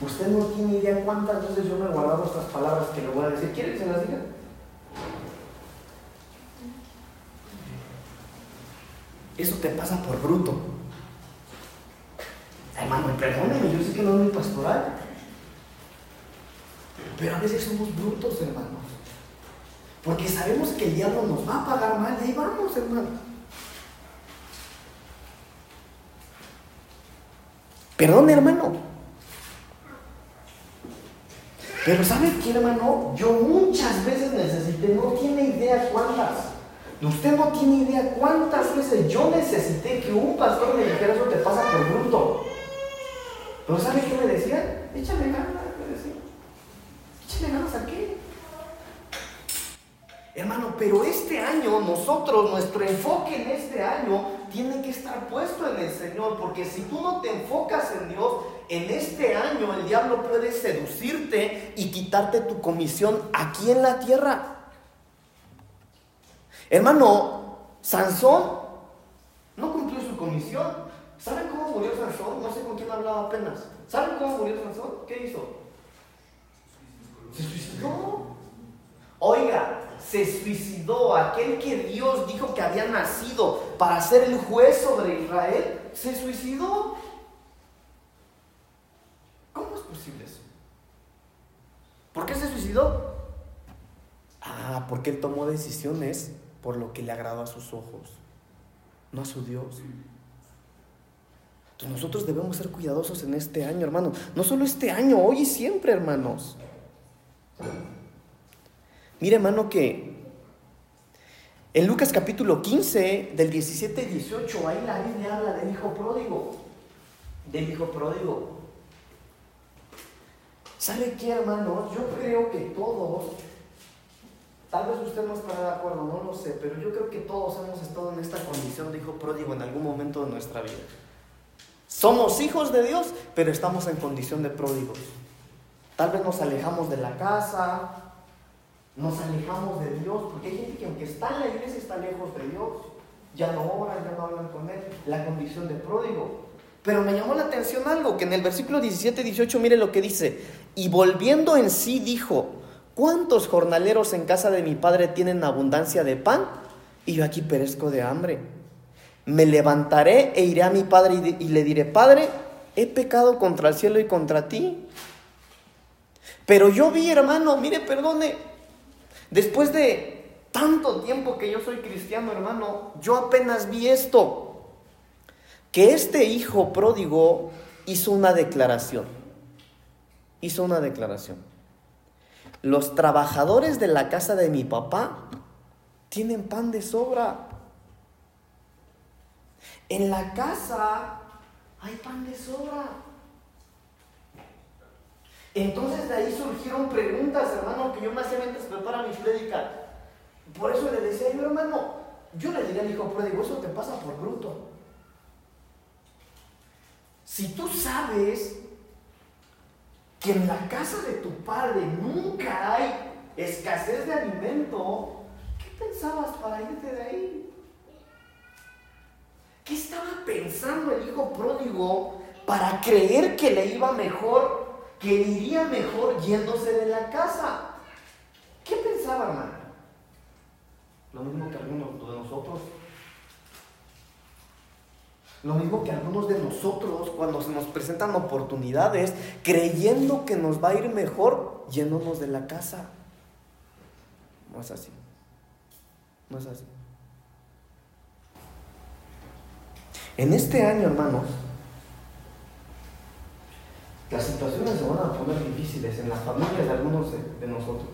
usted no tiene idea cuántas veces yo me he guardado estas palabras que le voy a decir. ¿Quiere que se las diga? Eso te pasa por bruto. Hermano, perdóneme, yo sé que no es muy pastoral. Pero a veces somos brutos, hermanos. Porque sabemos que el diablo nos va a pagar mal y ahí vamos, hermano. Perdón, hermano. Pero ¿sabe qué, hermano? Yo muchas veces necesité, no tiene idea cuántas Usted no tiene idea cuántas veces yo necesité que un pastor me dijera eso te pasa por bruto. Pero ¿sabe qué me decía? Échale ganas, me decía. Échale ganas a qué. Hermano, pero este año nosotros, nuestro enfoque en este año tiene que estar puesto en el Señor, porque si tú no te enfocas en Dios, en este año el diablo puede seducirte y quitarte tu comisión aquí en la tierra. Hermano, Sansón no cumplió su comisión. ¿Saben cómo murió Sansón? No sé con quién hablaba apenas. ¿Saben cómo murió Sansón? ¿Qué hizo? Se suicidó. Oiga, se suicidó aquel que Dios dijo que había nacido para ser el juez sobre Israel. Se suicidó. ¿Cómo es posible eso? ¿Por qué se suicidó? Ah, porque él tomó decisiones por lo que le agradó a sus ojos, no a su Dios. Entonces nosotros debemos ser cuidadosos en este año, hermano. No solo este año, hoy y siempre, hermanos. Mire, hermano, que en Lucas capítulo 15, del 17 y 18, ahí la Biblia habla del hijo pródigo. Del hijo pródigo. ¿Sabe qué, hermanos? Yo creo que todos Tal vez usted no estará de acuerdo, no lo sé, pero yo creo que todos hemos estado en esta condición de hijo pródigo en algún momento de nuestra vida. Somos hijos de Dios, pero estamos en condición de pródigos. Tal vez nos alejamos de la casa, nos alejamos de Dios, porque hay gente que aunque está en la iglesia está lejos de Dios, ya no oran, ya no hablan con Él, la condición de pródigo. Pero me llamó la atención algo, que en el versículo 17-18 mire lo que dice, y volviendo en sí dijo, ¿Cuántos jornaleros en casa de mi padre tienen abundancia de pan? Y yo aquí perezco de hambre. Me levantaré e iré a mi padre y, le diré, Padre, he pecado contra el cielo y contra ti. Pero yo vi, hermano, mire, perdone, después de tanto tiempo que yo soy cristiano, hermano, yo apenas vi esto. Que este hijo pródigo hizo una declaración. Hizo una declaración. Los trabajadores de la casa de mi papá tienen pan de sobra. En la casa hay pan de sobra. Entonces de ahí surgieron preguntas, hermano, que yo me hacía mientras prepara mis prédicas. Por eso le decía yo, hermano, yo le diría al hijo pródigo, eso te pasa por bruto. Si tú sabes que en la casa de tu padre nunca hay escasez de alimento, ¿qué pensabas para irte de ahí? ¿Qué estaba pensando el hijo pródigo para creer que le iba mejor, que iría mejor yéndose de la casa? ¿Qué pensaba, hermano? Lo mismo que algunos de nosotros. Lo mismo que algunos de nosotros cuando se nos presentan oportunidades, creyendo que nos va a ir mejor yéndonos de la casa. No es así. No es así. En este año, hermanos, las situaciones se van a poner difíciles en las familias de algunos de, nosotros.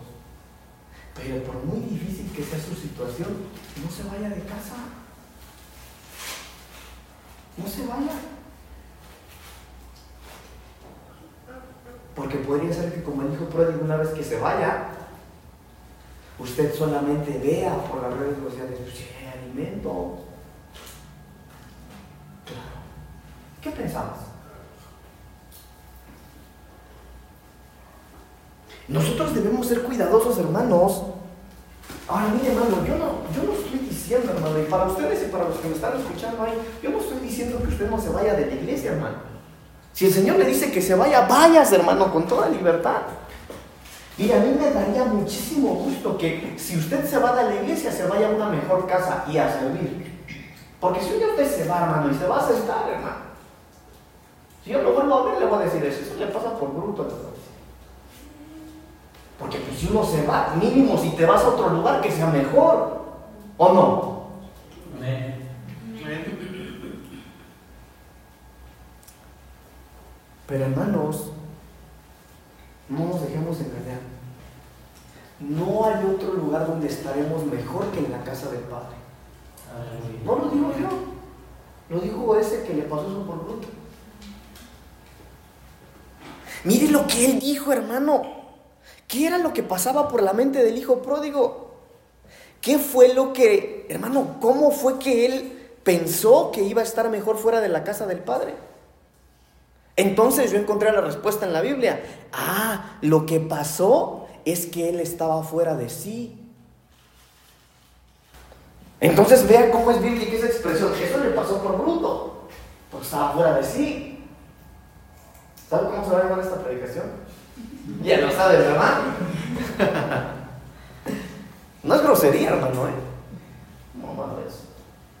Pero por muy difícil que sea su situación, no se vaya de casa. No se vaya. Porque podría ser que como el hijo pródigo una vez que se vaya, usted solamente vea por las redes sociales, pues hay alimento. ¿Qué pensabas? Nosotros debemos ser cuidadosos, hermanos. Ahora, mire, hermano, yo no, yo no estoy diciendo, hermano, y para ustedes y para los que me están escuchando ahí, yo no estoy diciendo que usted no se vaya de la iglesia, hermano. Si el Señor le dice que se vaya, vayas, hermano, con toda libertad. Y a mí me daría muchísimo gusto que si usted se va de la iglesia, se vaya a una mejor casa y a servir. Porque si usted se va, hermano, y se va a sentar, hermano, si yo lo vuelvo a ver, le voy a decir eso. Eso le pasa por bruto. Porque pues, si uno se va, mínimo si te vas a otro lugar que sea mejor. ¿O no? Pero hermanos, no nos dejemos engañar. No hay otro lugar donde estaremos mejor que en la casa del Padre. No lo digo yo. Lo dijo ese que le pasó eso por bruto. Mire lo que él dijo, hermano. ¿Qué era lo que pasaba por la mente del hijo pródigo? ¿Qué fue lo que, hermano, cómo fue que él pensó que iba a estar mejor fuera de la casa del padre? Entonces yo encontré la respuesta en la Biblia. Ah, lo que pasó es que él estaba fuera de sí. Entonces vea cómo es bíblica esa expresión. Eso le pasó por bruto. Pues estaba fuera de sí. ¿Sabe cómo se va a llamar esta predicación? Ya lo sabes, ¿verdad? no es grosería, hermano, ¿eh? No, hermano, es.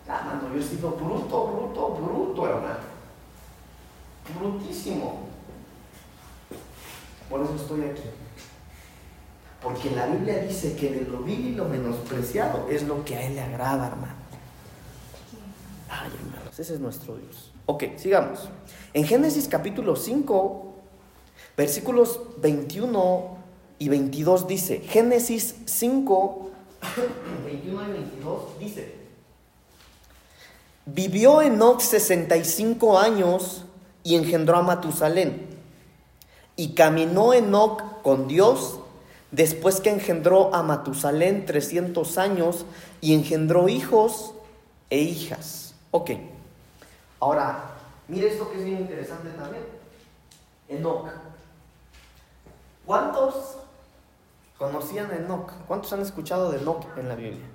Ah, hermano, yo he sido bruto, bruto, bruto, hermano. Brutísimo. Por eso estoy aquí. Porque la Biblia dice que de lo vil y lo menospreciado es lo que a Él le agrada, hermano. Ay, hermanos, ese es nuestro Dios. Ok, sigamos. En Génesis capítulo 5, versículos 21 y 22 dice, Génesis 5, 21 y 22 dice, vivió Enoch 65 años y engendró a Matusalén. Y caminó Enoch con Dios después que engendró a Matusalén 300 años y engendró hijos e hijas. Ok. Ahora, mire esto que es bien interesante también. Enoch. ¿Cuántos conocían a Enoch? ¿Cuántos han escuchado de Enoch en la Biblia?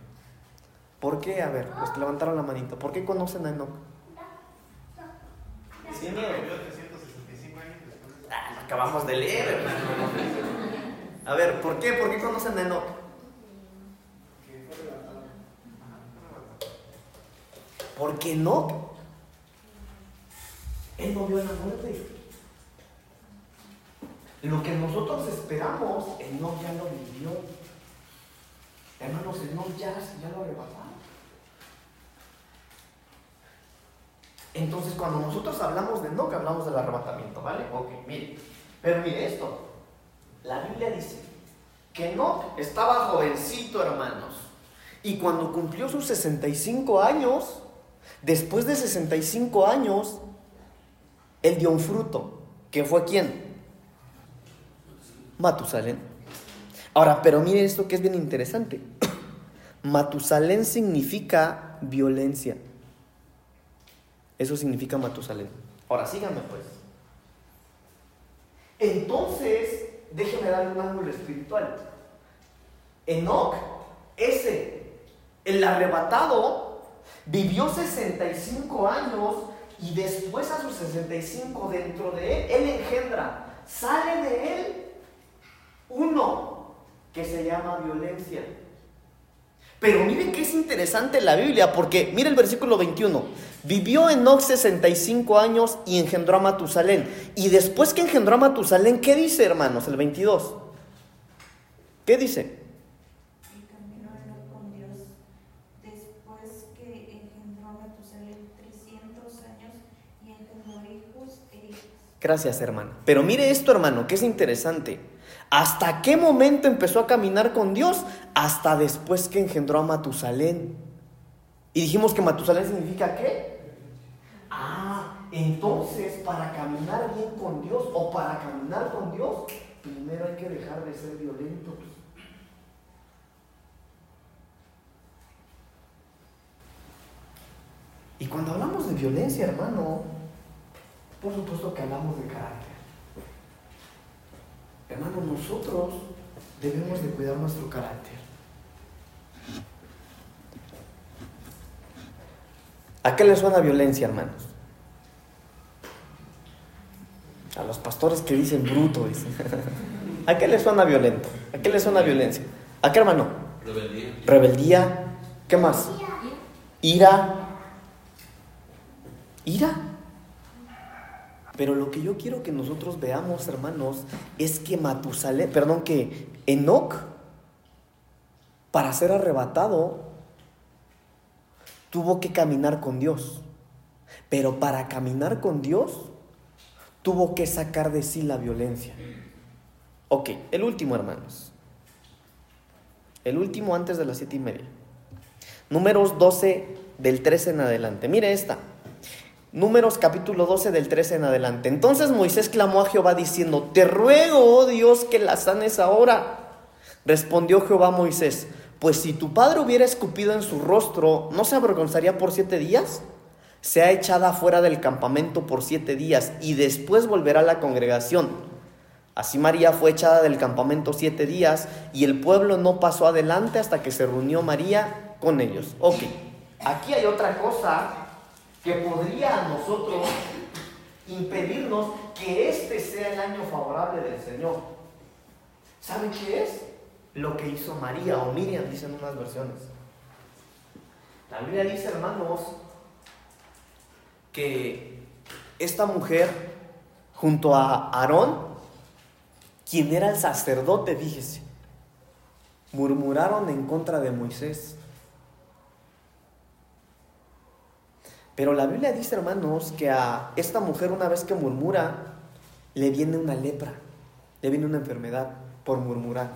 ¿Por qué? A ver, los que levantaron la manito. ¿Por qué conocen a Enoch? Sin miedo. Ah, acabamos de leer, hermano. A ver, ¿por qué? ¿Por qué conocen a Enoch? Porque Enoch él no vio la muerte. Lo que nosotros esperamos, no ya lo vivió. Hermanos, Enoch ya, ya lo arrebataron. Entonces, cuando nosotros hablamos de Enoch, hablamos del arrebatamiento, ¿vale? Ok, mire. Pero mire esto. La Biblia dice que Enoch estaba jovencito, hermanos. Y cuando cumplió sus 65 años, después de 65 años, él dio un fruto. ¿Que fue quién? Matusalén. Ahora, pero mire esto que es bien interesante. Matusalén significa violencia. Eso significa Matusalén. Ahora síganme pues. Entonces, déjeme darle un ángulo espiritual. Enoch, ese, el arrebatado, vivió 65 años y después a sus 65 dentro de él, él engendra, sale de él uno que se llama violencia. Pero miren que es interesante la Biblia, porque mire el versículo 21. Vivió Enoch 65 años y engendró a Matusalén. Y después que engendró a Matusalén, ¿qué dice, hermanos? El 22. ¿Qué dice? Y caminó Enoch con Dios. Después que engendró a Matusalén 300 años y engendró hijos hijas. Gracias, hermano. Pero mire esto, hermano, que es interesante. ¿Hasta qué momento empezó a caminar con Dios? Hasta después que engendró a Matusalén. Y dijimos que Matusalén significa qué? Ah, entonces para caminar bien con Dios o para caminar con Dios, primero hay que dejar de ser violentos. Y cuando hablamos de violencia, hermano, por supuesto que hablamos de carácter. Hermano, nosotros debemos de cuidar nuestro carácter. ¿A qué le suena violencia, hermanos? A los pastores que dicen bruto, dicen. ¿A qué le suena violento? ¿A qué le suena violencia? ¿A qué, hermano? Rebeldía. Rebeldía. ¿Qué más? Ira. Ira. Pero lo que yo quiero que nosotros veamos, hermanos, es que Matusalén, perdón, que Enoch, para ser arrebatado, tuvo que caminar con Dios. Pero para caminar con Dios, tuvo que sacar de sí la violencia. Ok, el último, hermanos. El último antes de las siete y media. Números 12 del 13 en adelante. Mire esta. Números capítulo 12 del 13 en adelante. Entonces Moisés clamó a Jehová diciendo, te ruego, oh Dios, que la sanes ahora. Respondió Jehová a Moisés, pues si tu padre hubiera escupido en su rostro, ¿no se avergonzaría por siete días? Sea echada fuera del campamento por siete días y después volverá a la congregación. Así María fue echada del campamento siete días y el pueblo no pasó adelante hasta que se reunió María con ellos. Ok, aquí hay otra cosa que podría a nosotros impedirnos que este sea el año favorable del Señor. ¿Saben qué es? Lo que hizo María o Miriam, dicen unas versiones. La Biblia dice, hermanos, que esta mujer, junto a Aarón, quien era el sacerdote, fíjese, murmuraron en contra de Moisés. Pero la Biblia dice, hermanos, que a esta mujer una vez que murmura, le viene una lepra, le viene una enfermedad por murmurar.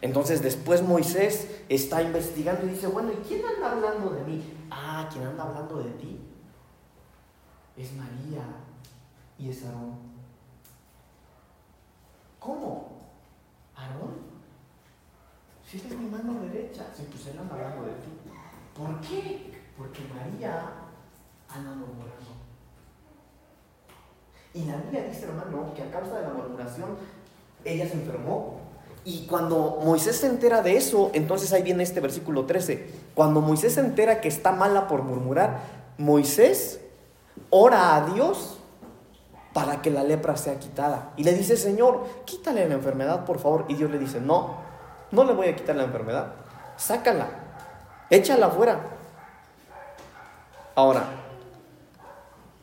Entonces después Moisés está investigando y dice, bueno, ¿y quién anda hablando de mí? Ah, quien anda hablando de ti es María y es Aarón. ¿Cómo? ¿Aarón? Si es mi mano derecha. Sí, pues él anda hablando de ti. ¿Por qué? Porque María anda murmurando. Y la Biblia dice, hermano, que a causa de la murmuración, ella se enfermó. Y cuando Moisés se entera de eso, entonces ahí viene este versículo 13. Cuando Moisés se entera que está mala por murmurar, Moisés ora a Dios para que la lepra sea quitada. Y le dice, Señor, quítale la enfermedad, por favor. Y Dios le dice, no, no le voy a quitar la enfermedad. Sácala, échala afuera. Ahora,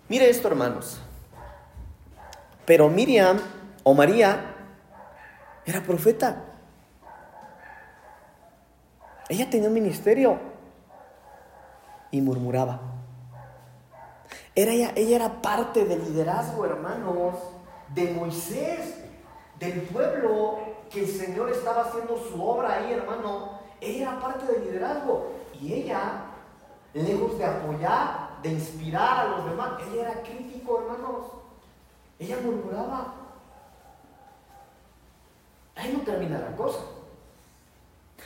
mire esto, hermanos. Pero Miriam o María era profeta. Ella tenía un ministerio y murmuraba. Era ella, ella era parte del liderazgo, hermanos, de Moisés, del pueblo que el Señor estaba haciendo su obra ahí, hermano. Ella era parte del liderazgo. Y ella, lejos de apoyar, de inspirar a los demás, ella era crítico, hermanos. Ella murmuraba. Ahí no termina la cosa.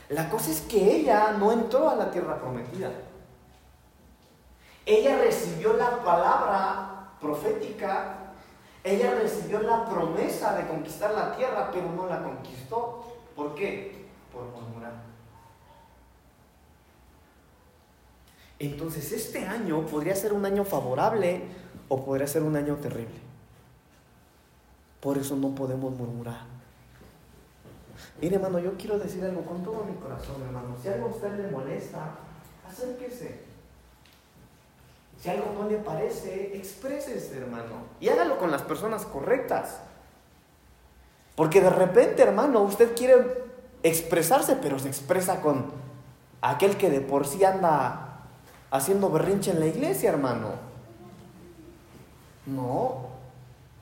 La cosa es que ella no entró a la tierra prometida. Ella recibió la palabra profética, ella recibió la promesa de conquistar la tierra, pero no la conquistó. ¿Por qué? Por murmurar. Entonces este año podría ser un año favorable o podría ser un año terrible. Por eso no podemos murmurar. Mire, hermano, yo quiero decir algo con todo mi corazón, hermano. Si algo a usted le molesta, acérquese. Si algo no le parece, exprésese, hermano. Y hágalo con las personas correctas. Porque de repente, hermano, usted quiere expresarse, pero se expresa con aquel que de por sí anda haciendo berrinche en la iglesia, hermano. No.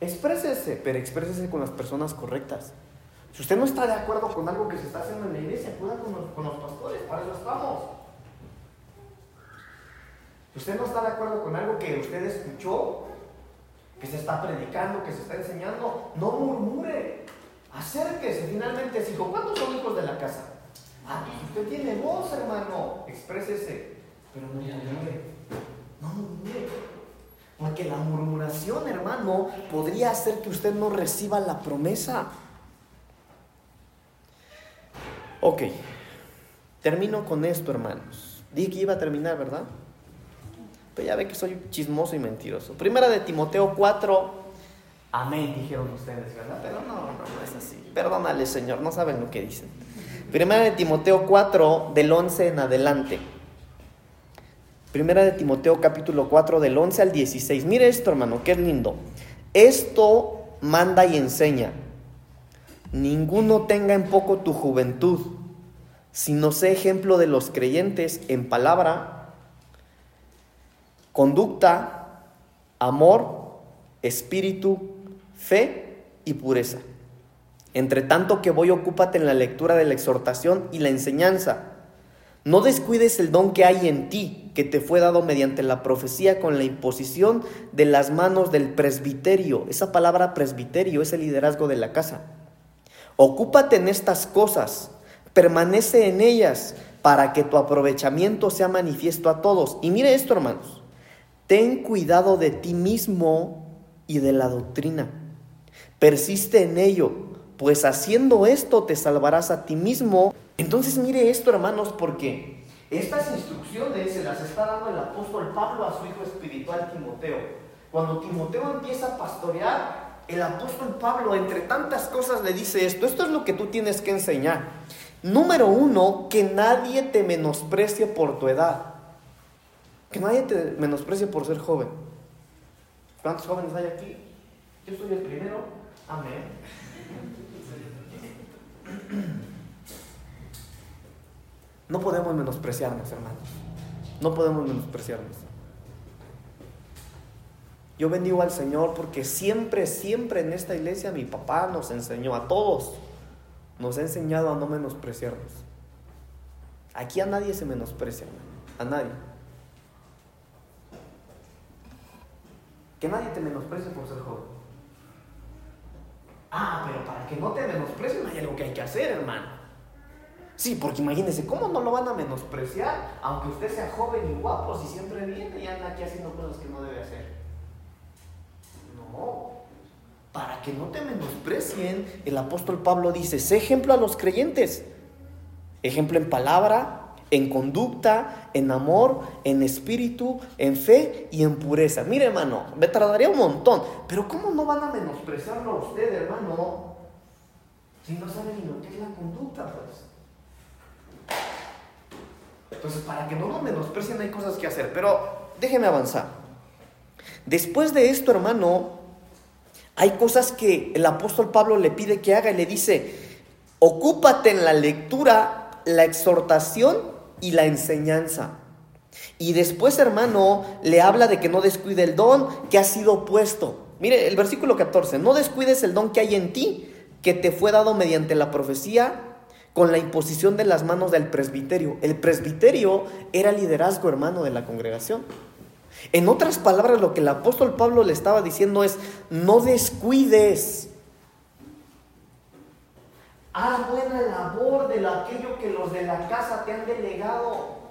Exprésese, pero exprésese con las personas correctas. Si usted no está de acuerdo con algo que se está haciendo en la iglesia, acuda con los, pastores, para eso estamos. Si usted no está de acuerdo con algo que usted escuchó, que se está predicando, que se está enseñando, no murmure. Acérquese finalmente, hijo. ¿Cuántos son hijos de la casa? Ah, pues usted tiene voz, hermano. Exprésese. Pero no murmure. No murmure. Porque la murmuración, hermano, podría hacer que usted no reciba la promesa. Ok. Termino con esto, hermanos. Dije que iba a terminar, ¿verdad? Pero ya ve que soy chismoso y mentiroso. Primera de Timoteo 4. Amén, dijeron ustedes, ¿verdad? Pero no, no, no es así. Perdónale, Señor, no saben lo que dicen. Primera de Timoteo 4, del 11 en adelante. Primera de Timoteo capítulo 4, del 11 al 16. Mire esto, hermano, qué lindo. Esto manda y enseña. Ninguno tenga en poco tu juventud, sino sé ejemplo de los creyentes en palabra, conducta, amor, espíritu, fe y pureza. Entre tanto que voy, ocúpate en la lectura de la exhortación y la enseñanza. No descuides el don que hay en ti, que te fue dado mediante la profecía con la imposición de las manos del presbiterio. Esa palabra presbiterio es el liderazgo de la casa. Ocúpate en estas cosas, permanece en ellas, para que tu aprovechamiento sea manifiesto a todos. Y mire esto, hermanos. Ten cuidado de ti mismo y de la doctrina. Persiste en ello, pues haciendo esto te salvarás a ti mismo. Entonces mire esto, hermanos, porque estas instrucciones se las está dando el apóstol Pablo a su hijo espiritual Timoteo. Cuando Timoteo empieza a pastorear, el apóstol Pablo, entre tantas cosas, le dice esto. Esto es lo que tú tienes que enseñar. Número uno, que nadie te menosprecie por tu edad. Que nadie te menosprecie por ser joven. ¿Cuántos jóvenes hay aquí? Yo soy el primero. Amén. No podemos menospreciarnos, hermanos. No podemos menospreciarnos. Yo bendigo al Señor porque siempre, siempre en esta iglesia mi papá nos enseñó a todos. Nos ha enseñado a no menospreciarnos. Aquí a nadie se menosprecia. A nadie. Que nadie te menosprecie por ser joven. Ah, pero para que no te menosprecien hay algo que hay que hacer, hermano. Sí, porque imagínense, ¿cómo no lo van a menospreciar? Aunque usted sea joven y guapo, si siempre viene y anda aquí haciendo cosas que no debe hacer. No. Para que no te menosprecien, el apóstol Pablo dice, sé ejemplo a los creyentes. Ejemplo en palabra, en conducta, en amor, en espíritu, en fe y en pureza. Mire, hermano, me tardaría un montón, pero ¿cómo no van a menospreciarlo a usted, hermano? Si no saben ni lo que es la conducta, pues. Entonces, para que no lo menosprecien hay cosas que hacer, pero déjeme avanzar. Después de esto, hermano, hay cosas que el apóstol Pablo le pide que haga y le dice, ocúpate en la lectura la exhortación y la enseñanza. Y después, hermano, le habla de que no descuide el don que ha sido puesto. Mire el versículo 14, no descuides el don que hay en ti, que te fue dado mediante la profecía con la imposición de las manos del presbiterio. El presbiterio era liderazgo, hermano, de la congregación. En otras palabras, lo que el apóstol Pablo le estaba diciendo es, no descuides. Haz buena labor de aquello que los de la casa te han delegado.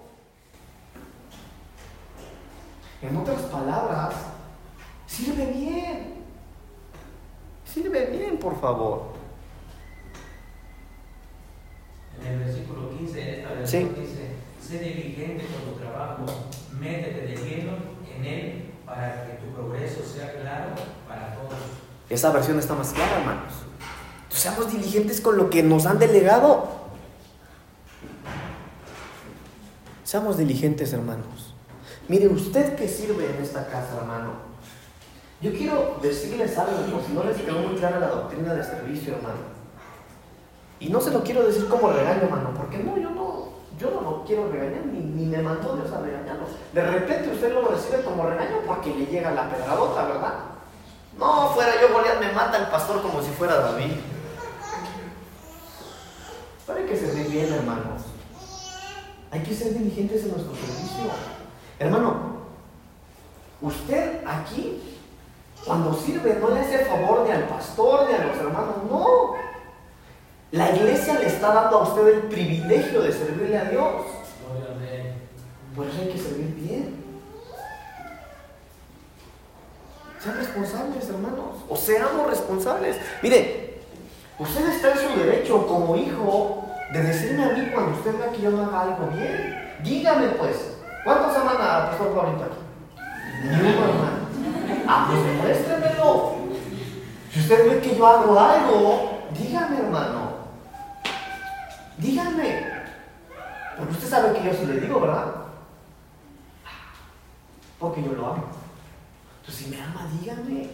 En otras palabras, sirve bien. Sirve bien, por favor. En el versículo 15, esta versión dice, sé diligente con tu trabajo, métete de lleno en él para que tu progreso sea claro para todos. Esa versión está más clara, hermanos. Seamos diligentes con lo que nos han delegado. Seamos diligentes, hermanos. Mire, usted que sirve en esta casa, hermano. Yo quiero decirles algo, si no les quedó muy clara la doctrina de servicio, hermano. Y no se lo quiero decir como regaño, hermano, porque no, yo no, yo no lo quiero regañar, ni, me mandó Dios a regañarlo. De repente usted lo recibe como regaño porque le llega la pedradota, ¿verdad? No, fuera yo, Goliat, me mata el pastor como si fuera David. Pero hay que servir bien, hermanos. Hay que ser diligentes en nuestro servicio. Hermano, usted aquí, cuando sirve, no le hace favor ni al pastor ni a los hermanos, no. La iglesia le está dando a usted el privilegio de servirle a Dios. Por eso hay que servir bien. Sean responsables, hermanos. O seamos responsables. Mire, usted está en su derecho como hijo de decirme a mí cuando usted vea que yo no haga algo bien. Dígame pues, ¿cuántos aman a Pastor Pablito aquí? Ni uno, hermano. Ah, pues demuéstremelo. Si usted ve que yo hago algo, dígame, hermano. Dígame. Porque usted sabe que yo sí le digo, ¿verdad? Porque yo lo amo. Entonces, si me ama, dígame.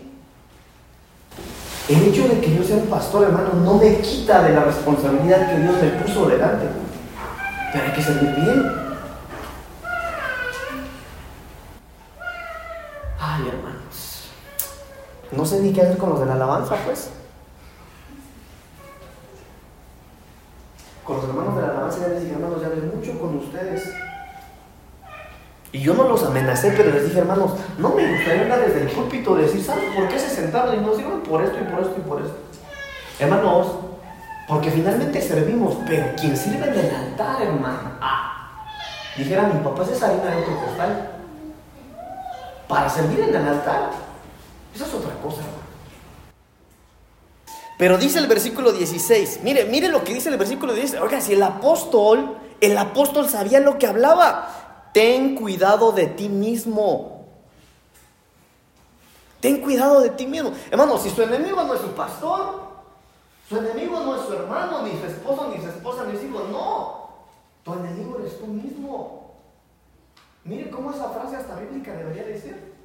El hecho de que yo sea un pastor, hermano, no me quita de la responsabilidad que Dios me puso delante. Pero hay que servir bien. Ay, hermanos. No sé ni qué hacer con los de la alabanza, pues. Con los hermanos de la alabanza ya les dije, hermanos, ya hablé mucho con ustedes. Y yo no los amenacé, pero les dije, hermanos, no me gustaría andar desde el púlpito decir, ¿sabes por qué se sentaron? Y nos dijeron por esto y por esto y por esto. Hermanos, porque finalmente servimos, pero quien sirve en el altar, hermano, ah, dijera mi papá, es esa harina de otro costal. Para servir en el altar, eso es otra cosa, hermano. Pero dice el versículo 16, mire, mire lo que dice el versículo 16. Oiga, si el apóstol, el apóstol sabía lo que hablaba. Ten cuidado de ti mismo. Ten cuidado de ti mismo. Hermano, si su enemigo no es su pastor, su enemigo no es su hermano, ni su esposo, ni su esposa, ni su hijo, no. Tu enemigo eres tú mismo. Mire cómo esa frase hasta bíblica debería decir.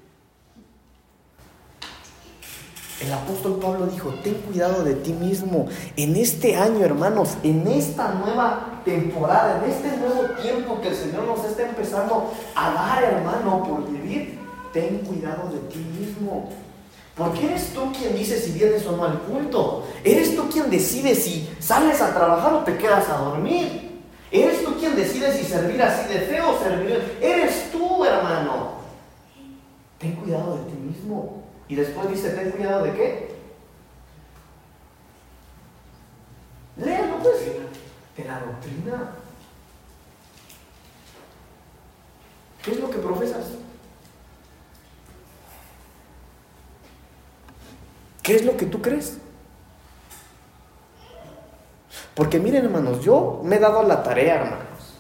El apóstol Pablo dijo, ten cuidado de ti mismo. En este año, hermanos, en esta nueva temporada, en este nuevo tiempo que el Señor nos está empezando a dar, hermano, por vivir, ten cuidado de ti mismo. Porque eres tú quien dice si vienes o no al culto. Eres tú quien decide si sales a trabajar o te quedas a dormir. Eres tú quien decide si servir así de feo o servir. Eres tú, hermano. Ten cuidado de ti mismo. Y después dice, ten cuidado de qué. Léalo pues. De la doctrina. ¿Qué es lo que profesas? ¿Qué es lo que tú crees? Porque miren hermanos, yo me he dado la tarea, hermanos.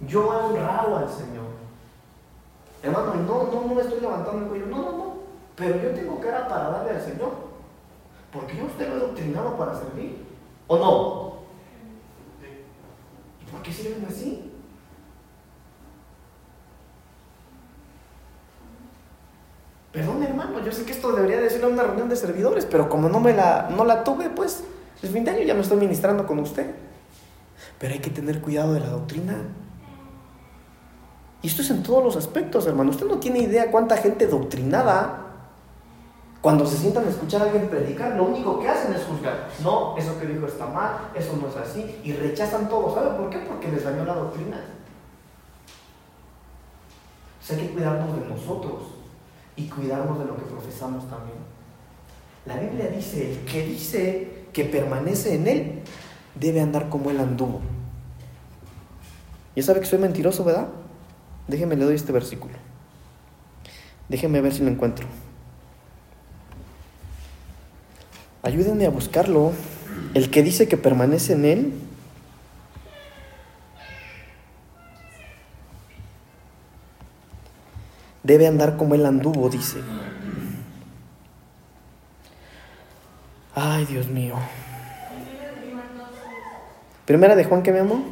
Yo he honrado al Señor. Hermano, no, no, no me estoy levantando el cuello, no, no, no. Pero yo tengo cara para darle al Señor. Porque yo usted lo he doctrinado para servir. ¿O no? ¿Y por qué sirven así? Perdón, hermano, yo sé que esto debería de ser una reunión de servidores, pero como no me la, no la tuve, pues, el fin de año ya me estoy ministrando con usted. Pero hay que tener cuidado de la doctrina. Y esto es en todos los aspectos, hermano. Usted no tiene idea cuánta gente doctrinada, cuando se sientan a escuchar a alguien predicar, lo único que hacen es juzgar. No, eso que dijo está mal, eso no es así. Y rechazan todo. ¿Sabe por qué? Porque les dañó la doctrina. O sea, hay que cuidarnos de nosotros y cuidarnos de lo que profesamos también. La Biblia dice, el que dice que permanece en él, debe andar como él anduvo. Ya sabe que soy mentiroso, ¿verdad? Déjeme le doy este versículo. Déjeme ver si lo encuentro. Ayúdenme a buscarlo. El que dice que permanece en él. Debe andar como él anduvo, dice. Ay, Dios mío. Primera de Juan que me amó.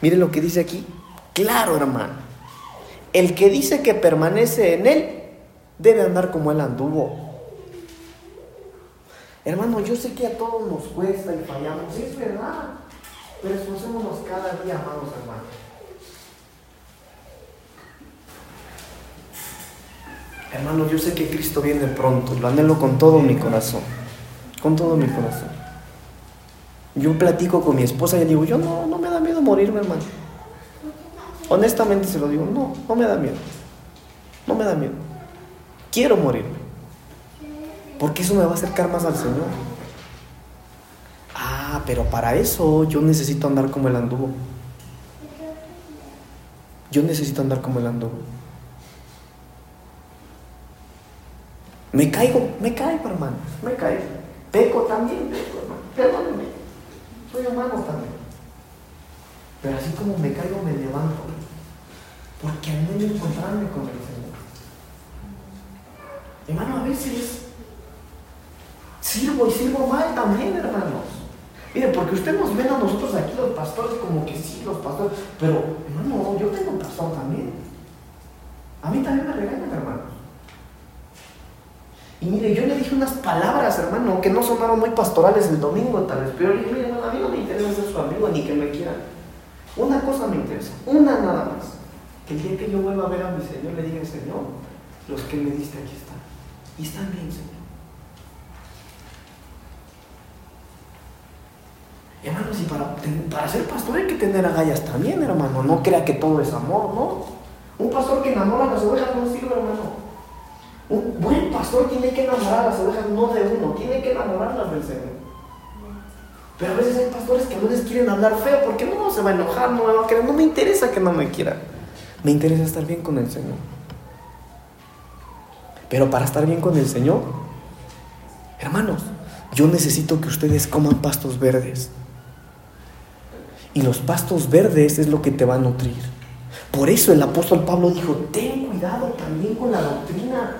Mire lo que dice aquí. Claro, hermano. El que dice que permanece en él debe andar como él anduvo. Hermano, yo sé que a todos nos cuesta y fallamos, es verdad. Pero esforcémonos cada día, amados hermanos. Hermano, yo sé que Cristo viene pronto, lo anhelo con todo mi corazón, con todo mi corazón. Yo platico con mi esposa y le digo, yo no, no me da miedo morirme, hermano. Honestamente se lo digo, no, no me da miedo. No me da miedo. Quiero morirme. Porque eso me va a acercar más al Señor. Ah, pero para eso yo necesito andar como el anduvo. Yo necesito andar como el anduvo. Me caigo, me caigo, hermano, me caigo. Peco también, peco, hermano. Perdóneme. Soy humano también. Pero así como me caigo, me levanto. Porque anhelo encontrarme con el Señor. Hermano, a veces sirvo y sirvo mal también, hermanos. Mire, porque usted nos ven a nosotros aquí los pastores como que sí, los pastores, pero hermano, yo tengo un pastor también. A mí también me regañan, hermanos. Y mire, yo le dije unas palabras, hermano, que no sonaron muy pastorales el domingo, tal vez, pero le dije, mire, a mí no me interesa ser su amigo ni que me quieran. Una cosa me interesa, una nada más. Que el día que yo vuelva a ver a mi Señor, le diga, Señor, los que me diste aquí están. Y están bien, Señor. Hermanos, y para, para ser pastor hay que tener agallas también, hermano. No crea que todo es amor, ¿no? Un pastor que enamora a las ovejas no sirve, hermano. Un buen pastor tiene que enamorar a las ovejas, no de uno, tiene que enamorarlas del Señor. Pero a veces hay pastores que a veces quieren hablar feo porque no se va a enojar, no me va a querer. No me interesa que no me quiera. Me interesa estar bien con el Señor. Pero para estar bien con el Señor, hermanos, yo necesito que ustedes coman pastos verdes. Y los pastos verdes es lo que te va a nutrir. Por eso el apóstol Pablo dijo, ten cuidado también con la doctrina.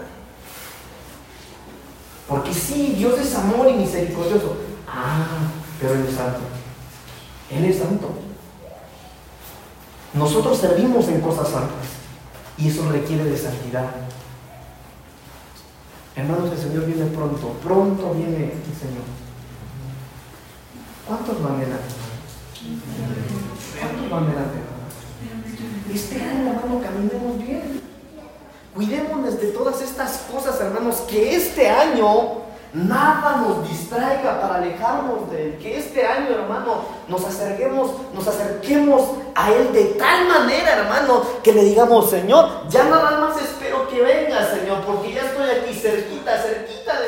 Porque sí, Dios es amor y misericordioso. Ah, pero Él es santo. Él es santo. Nosotros servimos en cosas santas y eso requiere de santidad. Hermanos, el Señor viene pronto, pronto viene el Señor. ¿Cuántos van delante? ¿Cuántos van delante? Este año, hermano, caminemos bien. Cuidémonos de todas estas cosas, hermanos, que este año nada nos distraiga para alejarnos de Él. Que este año, hermano, nos acerquemos, nos acerquemos a Él de tal manera, hermano, que le digamos, Señor, ya nada más espero que venga, Señor, porque ya estoy aquí cerquita, cerquita